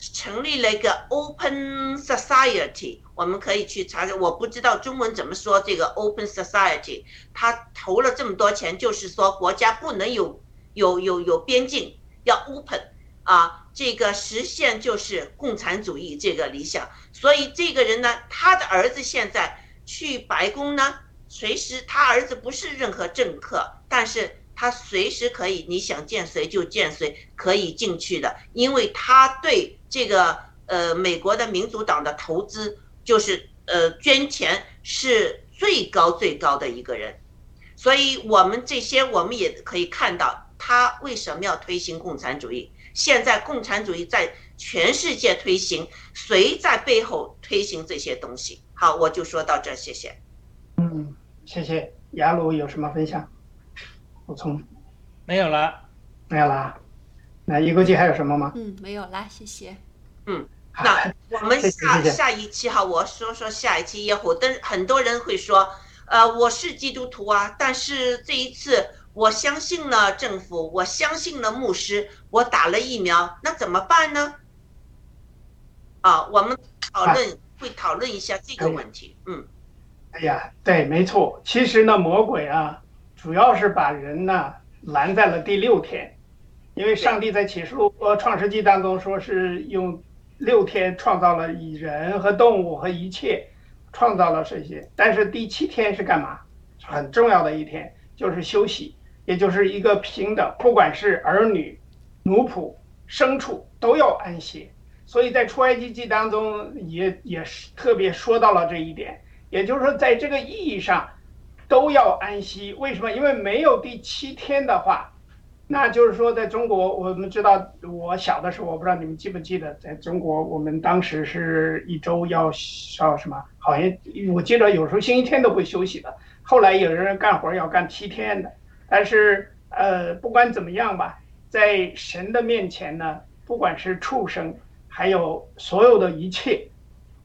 成立了一个 open society。我们可以去查查，我不知道中文怎么说这个 open society。他投了这么多钱，就是说国家不能有有有有边境，要 open 啊，这个实现就是共产主义这个理想。所以这个人呢，他的儿子现在去白宫呢，随时他儿子不是任何政客，但是他随时可以，你想见谁就见谁，可以进去的，因为他对这个呃美国的民主党的投资。就是呃，捐钱是最高最高的一个人，所以我们这些我们也可以看到他为什么要推行共产主义。现在共产主义在全世界推行，谁在背后推行这些东西？好，我就说到这，谢谢。嗯，谢谢。雅鲁有什么分享？补充？没有了，没有啦。那一个季还有什么吗？嗯，没有啦，谢谢。嗯。那我们下下一期哈，我说说下一期耶火。但很多人会说，呃，我是基督徒啊，但是这一次我相信了政府，我相信了牧师，我打了疫苗，那怎么办呢？啊，我们讨论会讨论一下这个问题。嗯，哎呀，对，没错。其实呢，魔鬼啊，主要是把人呢拦在了第六天，因为上帝在启示录和创世纪当中说是用。六天创造了以人和动物和一切，创造了这些。但是第七天是干嘛？很重要的一天，就是休息，也就是一个平等，不管是儿女、奴仆、牲畜都要安息。所以在出埃及记当中也也是特别说到了这一点，也就是说在这个意义上都要安息。为什么？因为没有第七天的话。那就是说，在中国，我们知道，我小的时候，我不知道你们记不记得，在中国，我们当时是一周要要什么？好像我记得有时候星期天都会休息的。后来有人干活要干七天的。但是，呃，不管怎么样吧，在神的面前呢，不管是畜生，还有所有的一切，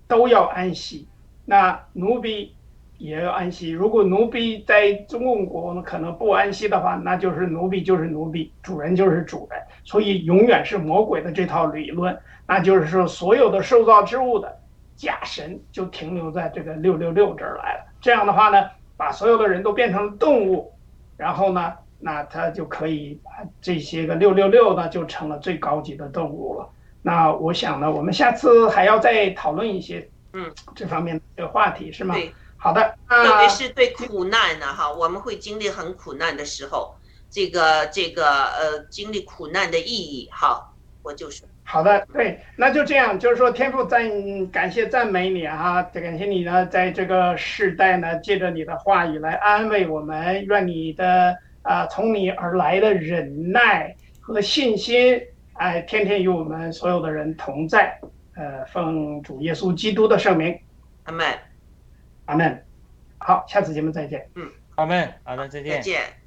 都要安息。那奴婢。也要安息。如果奴婢在中共国呢，可能不安息的话，那就是奴婢就是奴婢，主人就是主人。所以永远是魔鬼的这套理论，那就是说所有的受造之物的假神就停留在这个六六六这儿来了。这样的话呢，把所有的人都变成动物，然后呢，那他就可以把这些个六六六呢就成了最高级的动物了。那我想呢，我们下次还要再讨论一些嗯这方面的话题，是吗？对。好的，特别是对苦难呢，哈，我们会经历很苦难的时候，这个这个呃，经历苦难的意义，好，我就说好的，对，那就这样，就是说天父赞感谢赞美你哈，感谢你呢，在这个世代呢，借着你的话语来安慰我们，愿你的啊从你而来的忍耐和信心，哎，天天与我们所有的人同在，呃，奉主耶稣基督的圣名，阿门。阿门，好，下次节目再见。嗯，阿门，好的，再见。再见。